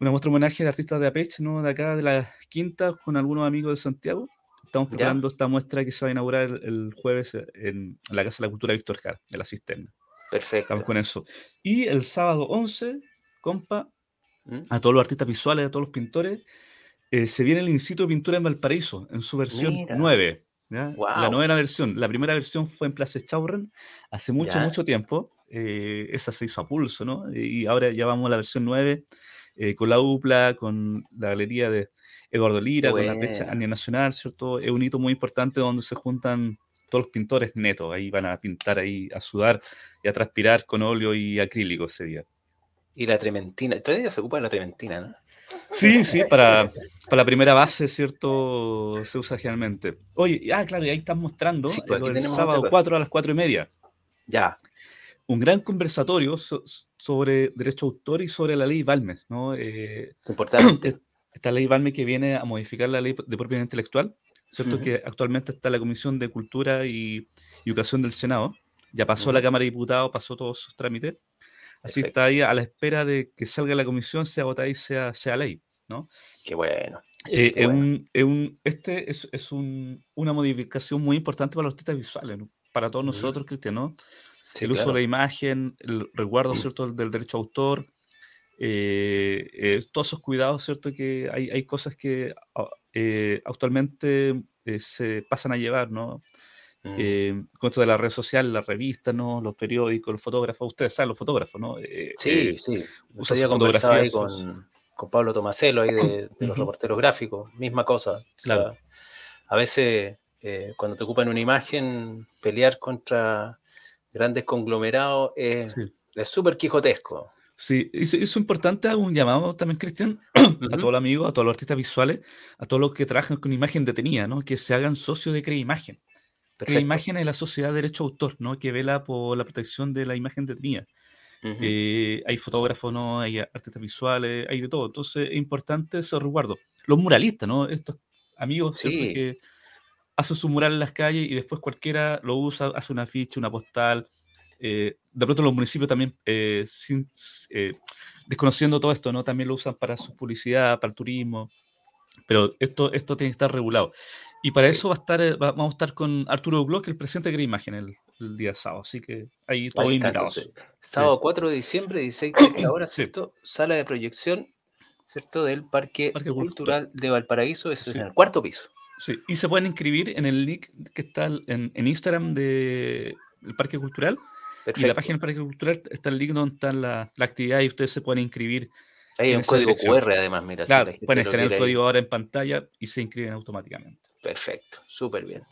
Una muestra de homenaje de artistas de Apech, ¿no? De acá, de la quinta, con algunos amigos de Santiago. Estamos Ya. preparando esta muestra que se va a inaugurar el, el jueves en, en la Casa de la Cultura Víctor Jara, de la Cisterna. Perfecto. Estamos con eso. Y el sábado 11, compa, ¿Mm? a todos los artistas visuales, a todos los pintores, eh, se viene el Incito de Pintura en Valparaíso, en su versión Mira. 9. ¿ya? La novena versión. La primera versión fue en Plaza Chaurren hace mucho, Ya. mucho tiempo. eh, esa se hizo a pulso, ¿no? Y ahora ya vamos a la versión 9 eh, con la UPLA, con la galería de Eduardo Lira, con la fecha Buena. a nivel nacional, ¿cierto? Es un hito muy importante donde se juntan todos los pintores netos. Ahí van a pintar, ahí a sudar y a transpirar con óleo y acrílico ese día. Y la trementina. Todavía se ocupa de la trementina, ¿no? Sí, sí, para, para la primera base, ¿cierto? Se usa generalmente. Oye, ah, claro, y ahí están mostrando Sí, eh, pues del tenemos sábado otra cosa. 4 a las 4 y media. Ya. Un gran conversatorio so- sobre derecho de autor y sobre la ley Balmes, ¿no? Eh, Importante. es- esta ley Balmes que viene a modificar la ley de propiedad intelectual, ¿cierto? Ujú. Que actualmente está la Comisión de Cultura y, y Educación del Senado. Ya pasó a la Ujú. Cámara de Diputados, pasó todos sus trámites. Así Perfecto. está ahí a la espera de que salga la comisión, sea votada y sea, sea ley, ¿no? Qué bueno. Eh, es un, es un- este es, es un- una modificación muy importante para los artistas visuales, ¿no? para todos nosotros, cristianos. Sí, el uso claro. de la imagen, el resguardo ¿cierto? del, del derecho a autor, eh, eh, todos esos cuidados, ¿cierto? Que hay, hay cosas que ah, eh, actualmente eh, se pasan a llevar, ¿no? Mm. Eh, con esto de las redes sociales, las revistas, ¿no? Los periódicos, los fotógrafos, ustedes saben, los fotógrafos, ¿no? Sí, sí. Usan sus fotografías, sus- con, Pablo Tomaselo, ahí de, de los reporteros gráficos, misma cosa. O sea, Claro. a veces, eh, cuando te ocupan una imagen, pelear contra grandes conglomerados Sí. es súper quijotesco. Sí, es, es importante hago un llamado también, Cristian, a todos los amigos, a todos los artistas visuales, a todos los que trabajan con imagen detenida, ¿no? Que se hagan socios de Crea Imagen. Crea. Imagen es la sociedad de derecho de autor, ¿no? Que vela por la protección de la imagen detenida. Ujú. Eh, hay fotógrafos, ¿no? Hay artistas visuales, hay de todo. Entonces es importante ese resguardo. Los muralistas, ¿no? Estos amigos, ¿cierto? Sí. Que hacen su mural en las calles y después cualquiera lo usa, hace una ficha, una postal. Eh, de pronto los municipios también, eh, sin, eh, desconociendo todo esto, ¿no? También lo usan para su publicidad, para el turismo. Pero esto, esto tiene que estar regulado. Y para Sí. eso va a estar, eh, va- vamos a estar con Arturo Glock, el presidente de Crea Imagen, el, el día sábado. Así que ahí todos invitados. entonces. Sábado 4 de diciembre, 16 horas, Sí. ¿cierto? Sala de proyección, ¿cierto? Del Parque, Parque Cultural. Cultural de Valparaíso, eso Sí. es en el cuarto piso. Sí, y se pueden inscribir en el link que está en, en Instagram del Parque Cultural. Y la página del Parque Cultural está el link donde está la, la actividad y ustedes se pueden inscribir. Hay un código dirección. QR además, mira. si Claro, la gente pueden escanear el código ahora en pantalla y se inscriben automáticamente. Perfecto, súper bien.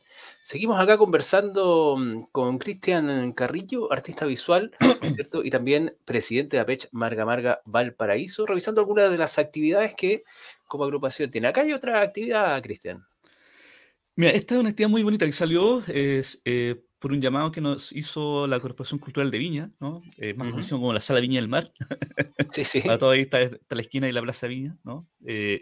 Seguimos acá conversando mm, con Cristian Carrillo, artista visual, ¿cierto? Y también presidente de APECH Marga Marga Valparaíso, revisando algunas de las actividades que como agrupación tiene. Acá hay otra actividad, Cristian. Mira, esta es una actividad muy bonita que salió es, eh, por un llamado que nos hizo la Corporación Cultural de Viña, ¿no? Eh, más Ujú. conocido como la Sala Viña del Mar. Sí, sí. Para todo ahí está, está la esquina y la Plaza Viña, ¿no? Eh,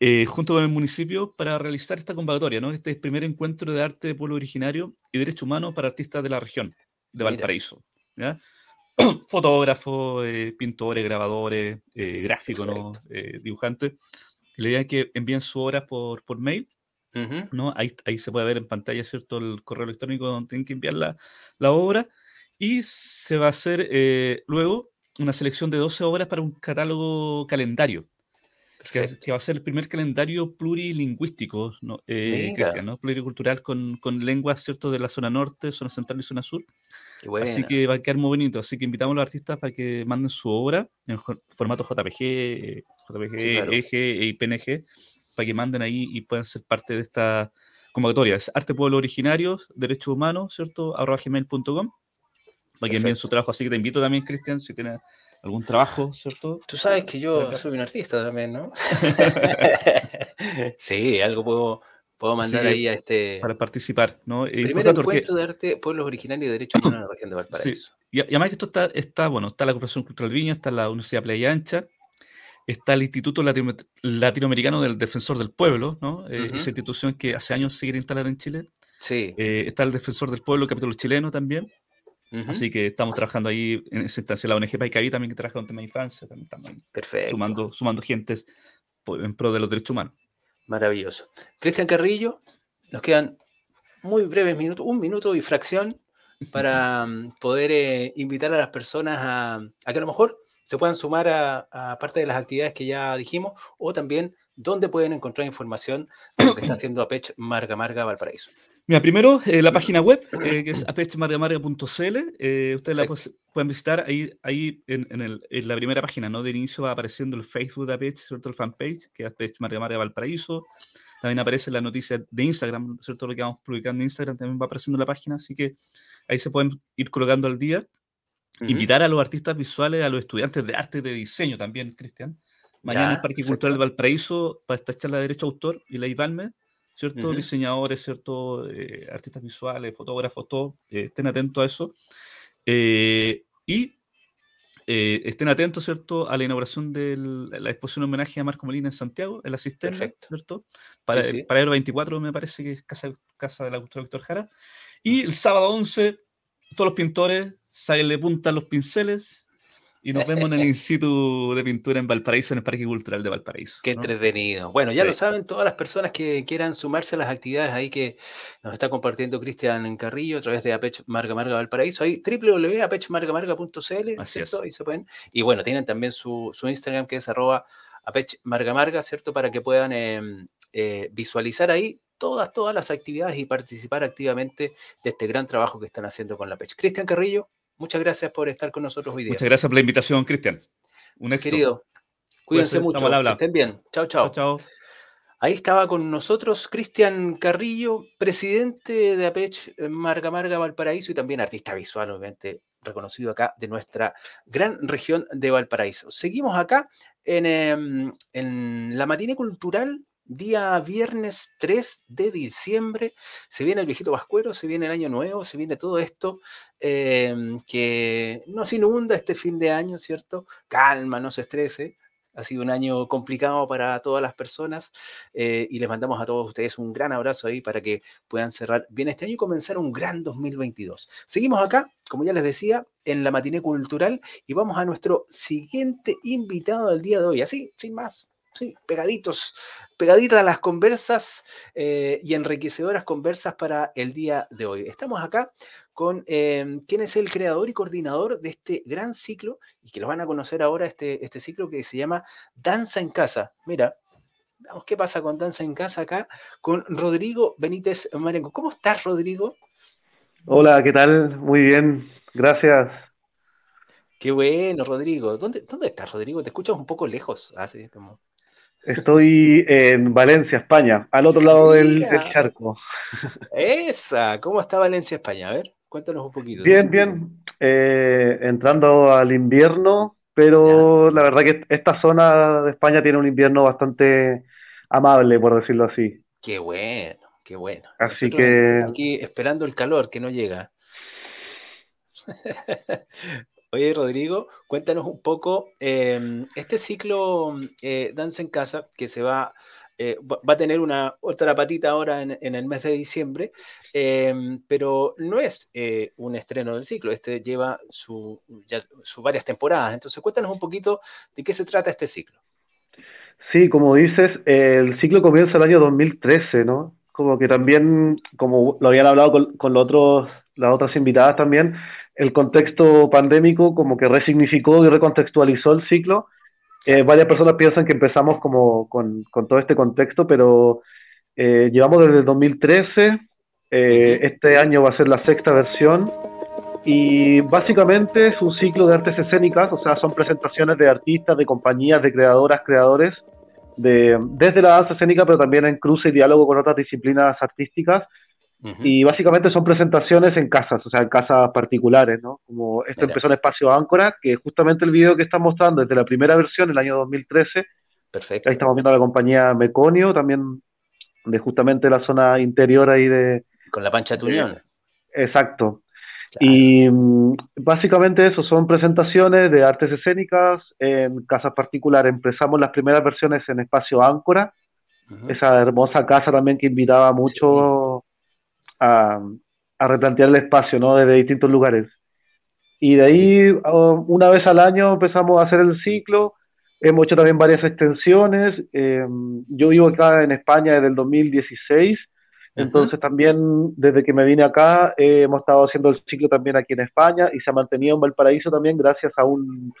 eh, junto con el municipio para realizar esta convocatoria, ¿no? Este es el primer encuentro de arte de pueblo originario y derecho humano para artistas de la región de. Valparaíso. ¿ya? Fotógrafos, eh, pintores, grabadores, eh, gráficos, ¿no? Eh, dibujantes. La idea es que envíen su obra por, por mail, Ujú. ¿no? Ahí, ahí se puede ver en pantalla, ¿cierto? El correo electrónico donde tienen que enviar la, la obra y se va a hacer eh, luego una selección de 12 obras para un catálogo calendario, que, que va a ser el primer calendario plurilingüístico, ¿no? Eh. Cristian, ¿no? Pluricultural con, con lenguas, ¿cierto? De la zona norte, zona central y zona sur. Así que va a quedar muy bonito. Así que invitamos a los artistas para que manden su obra en formato JPG, JPG, Sí, claro. EG y PNG, para que manden ahí y puedan ser parte de esta convocatoria. Es Arte Pueblo Originarios, Derechos Humanos, ¿cierto? arroba gmail.com, para que envíen su trabajo. Así que te invito también, Cristian, si tienes algún trabajo, ¿cierto? Tú sabes que yo soy un artista también, ¿no? sí, algo puedo, puedo mandar que ahí a este Para participar, ¿no? Primer importante porque- encuentro de arte pueblos originarios y derechos humanos en la región de Sí, Valparaíso. y, a- y además que esto está, está, bueno, está la Corporación Cultural Viña, está la Universidad Playa Ancha, está el Instituto Latino- Latinoamericano del Defensor del Pueblo, ¿no? Eh. Esa institución que hace años se quiere instalar en Chile. Sí. Eh, está el Defensor del Pueblo, capítulo chileno también. Así que estamos trabajando ahí en esa instancia. La ONG Paicaí también que trabaja en tema de infancia, también ahí Perfecto. sumando, sumando gentes en pro de los derechos humanos. Maravilloso. Cristian Carrillo, nos quedan muy breves minutos, un minuto y fracción para mm, poder eh, invitar a las personas a, a que a lo mejor se puedan sumar a, a parte de las actividades que ya dijimos o también dónde pueden encontrar información de lo que está haciendo APECH Marga Marga Valparaíso. Mira, primero eh, la página web, eh, que es apechmargamarga.cl. Eh, ustedes la pues- pueden visitar ahí, ahí en, en el- en la primera página, ¿no? De inicio va apareciendo el Facebook de Apech, ¿cierto? El fanpage, que es Apech Marga Marga Valparaíso. También aparece la noticia de Instagram, ¿cierto? Lo que vamos publicando en Instagram también va apareciendo en la página, así que ahí se pueden ir colocando al día. Ujú. Invitar a los artistas visuales, a los estudiantes de arte y de diseño también, Cristian. Mañana en Ya, el Parque perfecto. Cultural de Valparaíso para esta charla de derecho a autor y la IVALME, ¿cierto? Ujú. Diseñadores, ¿cierto? Eh, artistas visuales, fotógrafos, todo. eh, estén atentos a eso. Eh, y eh, estén atentos, ¿cierto? A la inauguración de la exposición homenaje a Marco Molina en Santiago, en la cisterna, Perfecto. ¿cierto? Para, Sí, sí. para el 24 me parece que es Casa, Casa de la Cultura Víctor Jara. Y el sábado 11, todos los pintores, sáquenle punta a los pinceles Y nos vemos en el In situ de pintura en Valparaíso, en el Parque Cultural de Valparaíso. Qué entretenido. Bueno, ya lo saben todas las personas que quieran sumarse a las actividades ahí que nos está compartiendo Cristian Carrillo a través de Apech Marga Marga Valparaíso. Ahí www.apechmargamarga.cl. Así es. Ahí se pueden. Y bueno, tienen también su, su Instagram que es arroba apechmargamarga, ¿cierto? Para que puedan em, eh, visualizar ahí todas, todas las actividades y participar activamente de este gran trabajo que están haciendo con la Pech. Cristian Carrillo, Muchas gracias por estar con nosotros hoy día. Muchas gracias por la invitación, Cristian. Un éxito. Querido, cuídense mucho. Que estén bien. Chao, chao. Chao, Ahí estaba con nosotros Cristian Carrillo, presidente de APECH Marga Marga Valparaíso y también artista visual, obviamente reconocido acá de nuestra gran región de Valparaíso. Seguimos acá en, em, en la matina cultural día viernes 3 de diciembre. Se viene el viejito Vascuero, se viene el año nuevo, se viene todo esto em, que nos inunda este fin de año, ¿cierto? Calma, no se estrese. Ha sido un año complicado para todas las personas eh, y les mandamos a todos ustedes un gran abrazo ahí para que puedan cerrar bien este año y comenzar un gran 2022. Seguimos acá, como ya les decía, en la matiné cultural y vamos a nuestro siguiente invitado del día de hoy. Así, sin más, sí, pegaditos, pegaditas las conversas eh, y enriquecedoras conversas para el día de hoy. Estamos acá con eh, quien es el creador y coordinador de este gran ciclo y que lo van a conocer ahora, este, este ciclo que se llama Danza en Casa. Mira, vamos, ¿qué pasa con Danza en Casa acá? Con Rodrigo Benítez Marengo. ¿Cómo estás, Rodrigo? Hola, ¿qué tal? Muy bien, gracias. Qué bueno, Rodrigo. ¿Dónde, dónde estás, Rodrigo? Te escuchas un poco lejos. Así como... Estoy en Valencia, España, al otro lado del, charco. Esa, ¿cómo está Valencia, España? A ver, cuéntanos un poquito. Bien, bien. Eh, entrando al invierno, pero la verdad que esta zona de España tiene un invierno bastante amable, por decirlo así. Qué bueno, qué bueno. Así que. Aquí esperando el calor que no llega. Oye, Rodrigo, cuéntanos un poco, em, este ciclo eh, Danza en Casa, que se va, eh, va a tener una otra patita ahora en, el mes de diciembre, em, pero no es eh, un estreno del ciclo, este lleva su, varias temporadas, entonces cuéntanos un poquito de qué se trata este ciclo. Sí, como dices, el ciclo comienza el año 2013, ¿no? Como que también, como lo habían hablado con, con los otros, las otras invitadas también, el contexto pandémico como que resignificó y recontextualizó el ciclo. Eh, varias personas piensan que empezamos como con, con todo este contexto, pero eh, llevamos desde el 2013, eh, este año va a ser la sexta versión y básicamente es un ciclo de artes escénicas, o sea, son presentaciones de artistas, de compañías, de creadoras, creadores, de, desde la danza escénica, pero también en cruce y diálogo con otras disciplinas artísticas, y básicamente son presentaciones en casas, o sea, en casas particulares, ¿no? Como esto empezó en Espacio Áncora, que justamente el video que están mostrando desde la primera versión, el año 2013. Perfecto. Ahí estamos viendo a la compañía Meconio, también de justamente la zona interior ahí de... Con la pancha Tuñón. exacto. Y mm, básicamente eso, son presentaciones de artes escénicas en casas particulares. Empezamos las primeras versiones en Espacio Áncora, esa hermosa casa también que invitaba mucho a, replantear el espacio, ¿no? Desde distintos lugares. Y de ahí, una vez al año empezamos a hacer el ciclo. Hemos hecho también varias extensiones. Em, yo vivo acá en España desde el 2016. Entonces también desde que me vine acá hemos estado haciendo el ciclo también aquí en España y se ha mantenido en Valparaíso también gracias a un,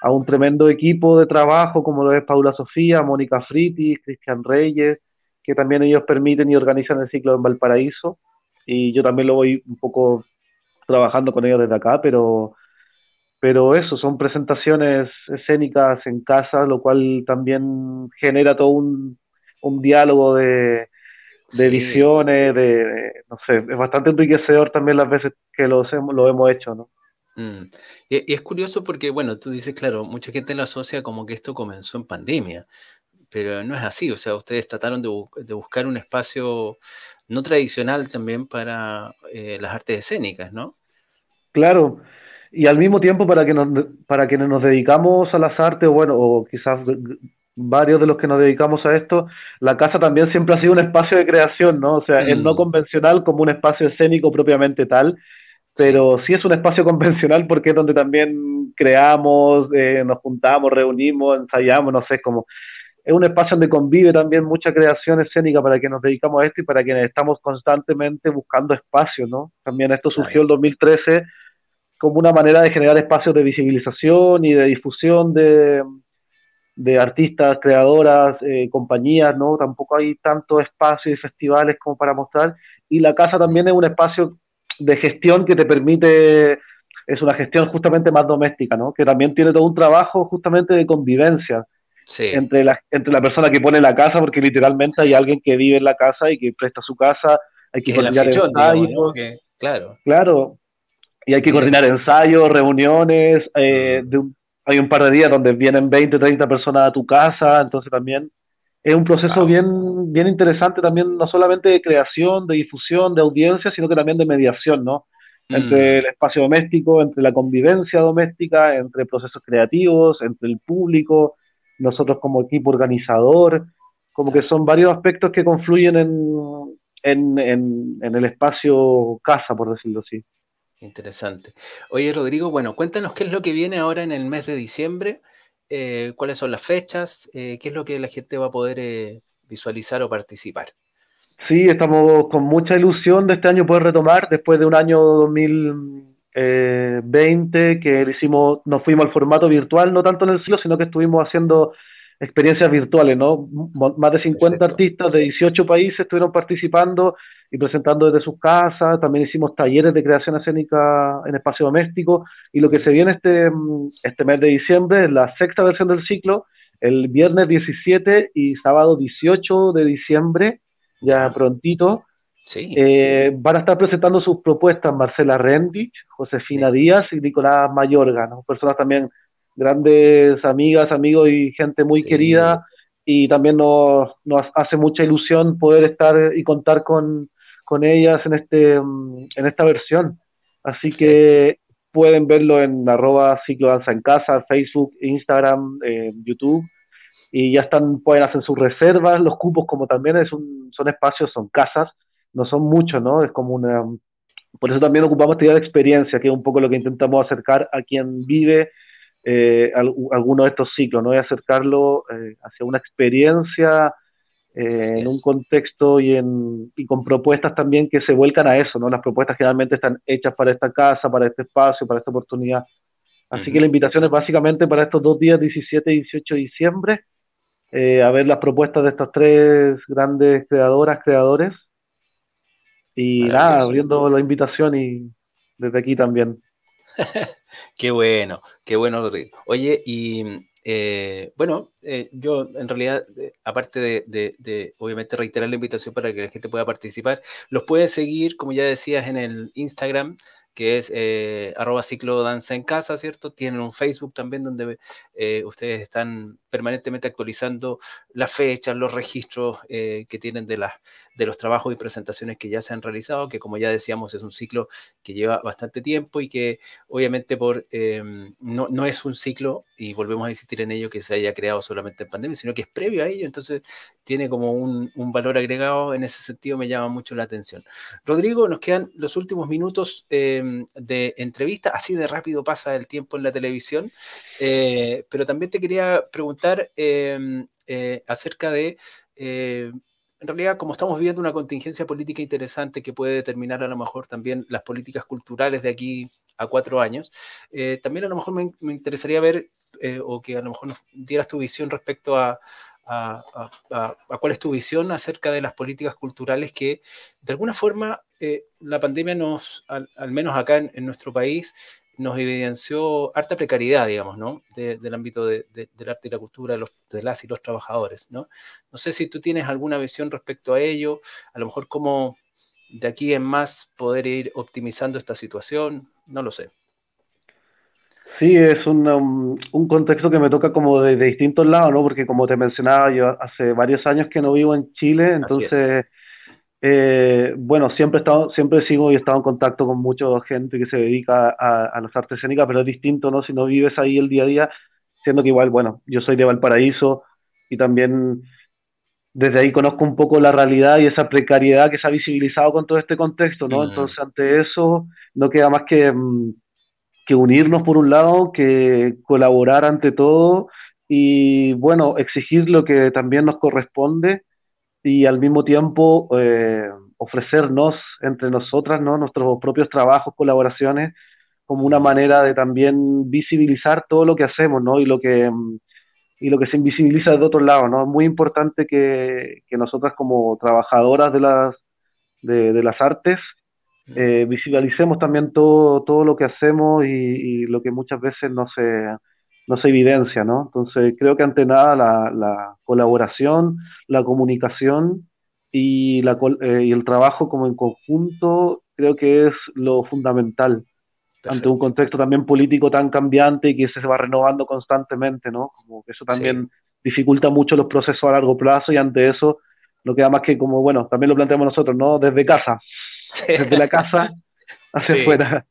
a un tremendo equipo de trabajo como lo es Paula Sofía, Mónica Fritis, Cristian Reyes, que también ellos permiten y organizan el ciclo en Valparaíso y yo también lo voy un poco trabajando con ellos desde acá, pero, pero eso, son presentaciones escénicas en casa, lo cual también genera todo un, un diálogo de, de visiones, de, no sé, es bastante enriquecedor también las veces que lo, lo hemos hecho, ¿no? Mm. Y, y, es curioso porque, bueno, tú dices, claro, mucha gente lo asocia como que esto comenzó en pandemia, pero no es así, o sea, ustedes trataron de, de buscar un espacio no tradicional también para eh, las artes escénicas, ¿no? Claro, y al mismo tiempo para que nos, para quienes nos dedicamos a las artes, bueno, o quizás varios de los que nos dedicamos a esto, la casa también siempre ha sido un espacio de creación, ¿no? O sea, es no mm. convencional como un espacio escénico propiamente tal, pero sí. es un espacio convencional porque es donde también creamos, eh, nos juntamos, reunimos, ensayamos, no sé, como es un espacio donde convive también mucha creación escénica para que nos dedicamos a esto y para quienes estamos constantemente buscando espacios, ¿no? También esto surgió en 2013 como una manera de generar espacios de visibilización y de difusión de, de artistas, creadoras, eh, compañías, ¿no? Tampoco hay tanto espacio y festivales como para mostrar. Y la casa también es un espacio de gestión que te permite, es una gestión justamente más doméstica, ¿no? Que también tiene todo un trabajo justamente de convivencia entre, la, entre la persona que pone la casa, porque literalmente hay alguien que vive en la casa y que presta su casa, hay que, coordinar ensayos. claro. Claro. Y hay que coordinar ensayos, reuniones, eh, de un hay un par de días donde vienen 20, 30 personas a tu casa, entonces también es un proceso bien, bien interesante también, no solamente de creación, de difusión, de audiencia, sino que también de mediación, ¿no? Entre mm. el espacio doméstico, entre la convivencia doméstica, entre procesos creativos, entre el público, nosotros como equipo organizador, como que son varios aspectos que confluyen en, en, en el espacio casa, por decirlo así. Interesante. Oye, Rodrigo, bueno, cuéntanos qué es lo que viene ahora en el mes de diciembre, eh, cuáles son las fechas, eh, qué es lo que la gente va a poder eh, visualizar o participar. Sí, estamos con mucha ilusión de este año poder retomar después de un año 2020 que hicimos, nos fuimos al formato virtual, no tanto en el cielo, sino que estuvimos haciendo experiencias virtuales, ¿no? Más de 50 artistas de 18 países estuvieron participando y presentando desde sus casas. También hicimos talleres de creación escénica en espacio doméstico. Y lo que se viene este, este mes de diciembre es la sexta versión del ciclo, el viernes 17 y sábado 18 de diciembre, ya prontito. Sí. Eh, van a estar presentando sus propuestas Marcela Rendich, Josefina Díaz y Nicolás Mayorga, ¿no? personas también grandes amigas, amigos y gente muy querida y también nos, nos, hace mucha ilusión poder estar y contar con, con ellas en, este, mm, en esta versión. Así que pueden verlo en arroba en casa, Facebook, Instagram, YouTube. Y ya están, pueden hacer sus reservas, los cupos como también es un, son espacios, son casas, no son muchos, ¿no? Es como una... Por eso también ocupamos idea de experiencia, que es un poco lo que intentamos acercar a quien vive eh, alguno de estos ciclos, ¿no? Y acercarlo eh, hacia una experiencia eh, en un contexto y, en, y con propuestas también que se vuelcan a eso, ¿no? Las propuestas generalmente están hechas para esta casa, para este espacio, para esta oportunidad. Así que la invitación es básicamente para estos dos días, 17 y 18 de diciembre, eh, a ver las propuestas de estas tres grandes creadoras, creadores. Y nada, abriendo la invitación y desde aquí también. qué bueno, qué bueno, Rodrigo. Oye, y eh, bueno, eh, yo en realidad, eh, aparte de, obviamente reiterar la invitación para que la gente pueda participar, los puedes seguir, como ya decías, en el Instagram, que es arroba ciclo danza en casa, ¿cierto? Tienen un Facebook también donde ustedes están permanentemente actualizando las fechas, los registros que tienen de, de los trabajos y presentaciones que ya se han realizado, que como ya decíamos es un ciclo que lleva bastante tiempo y que obviamente por, no, no es un ciclo y volvemos a insistir en ello, que se haya creado solamente en pandemia, sino que es previo a ello, entonces tiene como un, valor agregado, en ese sentido me llama mucho la atención. Rodrigo, nos quedan los últimos minutos em, de entrevista, así de rápido pasa el tiempo en la televisión, eh, pero también te quería preguntar em, eh, acerca de... Eh, en realidad, como estamos viviendo una contingencia política interesante que puede determinar a lo mejor también las políticas culturales de aquí a cuatro años, también a lo mejor me, interesaría ver eh, o que a lo mejor nos dieras tu visión respecto a, cuál es tu visión acerca de las políticas culturales que de alguna forma eh, la pandemia nos, al, menos acá en, nuestro país, nos evidenció harta precariedad, digamos, ¿no? del ámbito del arte y la cultura de, los, de las y los trabajadores, ¿no? No sé si tú tienes alguna visión respecto a ello, a lo mejor cómo de aquí en más poder ir optimizando esta situación, no lo sé. Sí, es un, un, contexto que me toca como de, distintos lados, ¿no? Porque como te mencionaba, yo hace varios años que no vivo en Chile, entonces, eh, bueno, siempre he estado, siempre sigo y he estado en contacto con mucha gente que se dedica a, a las artes escénicas, pero es distinto, ¿no? Si no vives ahí el día a día, siendo que igual, bueno, yo soy de Valparaíso y también desde ahí conozco un poco la realidad y esa precariedad que se ha visibilizado con todo este contexto, ¿no? Mm. Entonces, ante eso, no queda más que... Mm, que unirnos por un lado, que colaborar ante todo y bueno, exigir lo que también nos corresponde y al mismo tiempo eh, ofrecernos entre nosotras ¿no? nuestros propios trabajos, colaboraciones, como una manera de también visibilizar todo lo que hacemos ¿no? y, lo que, y lo que se invisibiliza de otro lado. ¿no? Es muy importante que, que nosotras como trabajadoras de las, de, de las artes eh, visualicemos también todo, todo lo que hacemos y, y, lo que muchas veces no se, no se evidencia, ¿no? Entonces creo que ante nada la, la colaboración, la comunicación y, la, eh, y el trabajo como en conjunto creo que es lo fundamental Perfecto. ante un contexto también político tan cambiante y que se va renovando constantemente, ¿no? Como que eso también sí. dificulta mucho los procesos a largo plazo y ante eso no queda más que como, bueno, también lo planteamos nosotros, ¿no? Desde casa, sí. desde la casa hacia sí. afuera.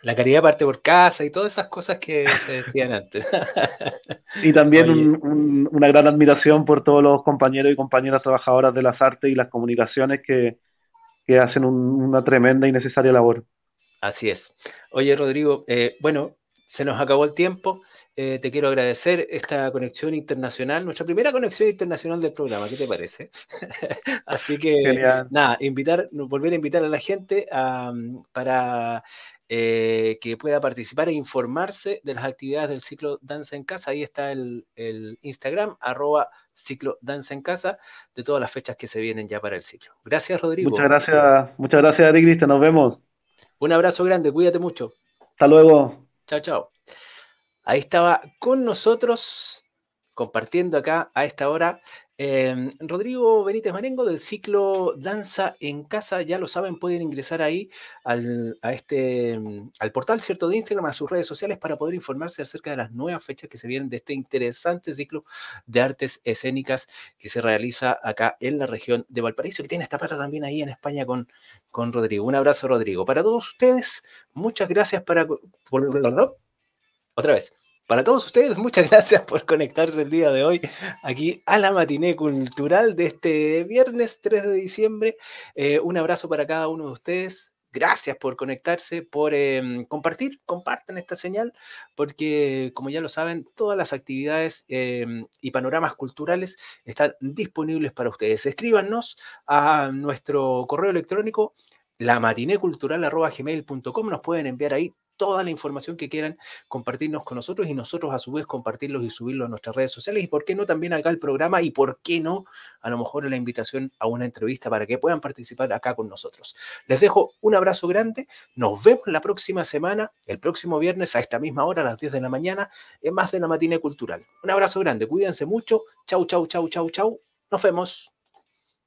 La caridad parte por casa y todas esas cosas que se decían antes. y también un, un, una gran admiración por todos los compañeros y compañeras trabajadoras de las artes y las comunicaciones que, que hacen un, una tremenda y necesaria labor. Así es. Oye, Rodrigo, eh, bueno, se nos acabó el tiempo. Eh, te quiero agradecer esta conexión internacional, nuestra primera conexión internacional del programa. ¿Qué te parece? Así que, Genial. nada, invitar, volver a invitar a la gente para eh, que pueda participar e informarse de las actividades del ciclo Danza en Casa. Ahí está el, el, Instagram, arroba ciclo Danza en Casa, de todas las fechas que se vienen ya para el ciclo. Gracias, Rodrigo. Muchas gracias, muchas gracias, Ari Cristian. Nos vemos. Un abrazo grande, cuídate mucho. Hasta luego. Chao, chao. Ahí estaba con nosotros, compartiendo acá a esta hora, eh, Rodrigo Benítez Marengo del ciclo Danza en Casa. Ya lo saben, pueden ingresar ahí al, este, al portal cierto de Instagram, a sus redes sociales para poder informarse acerca de las nuevas fechas que se vienen de este interesante ciclo de artes escénicas que se realiza acá en la región de Valparaíso, que tiene esta pata también ahí en España con, con Rodrigo. Un abrazo, Rodrigo. Para todos ustedes, muchas gracias para... Otra vez. Para todos ustedes, muchas gracias por conectarse el día de hoy aquí a la matiné cultural de este viernes 3 de diciembre. Eh, un abrazo para cada uno de ustedes. Gracias por conectarse, por eh, compartir, compartan esta señal, porque como ya lo saben, todas las actividades eh, y panoramas culturales están disponibles para ustedes. Escríbanos a nuestro correo electrónico lamatinecultural.gmail.com, nos pueden enviar ahí toda la información que quieran compartirnos con nosotros y nosotros a su vez compartirlos y subirlos a nuestras redes sociales y por qué no también acá el programa y por qué no a lo mejor la invitación a una entrevista para que puedan participar acá con nosotros. Les dejo un abrazo grande, nos vemos la próxima semana, el próximo viernes a esta misma hora, a las 10 de la mañana, en más de la Matina Cultural. Un abrazo grande, cuídense mucho, chau, chau, chau, chau, chau, nos vemos.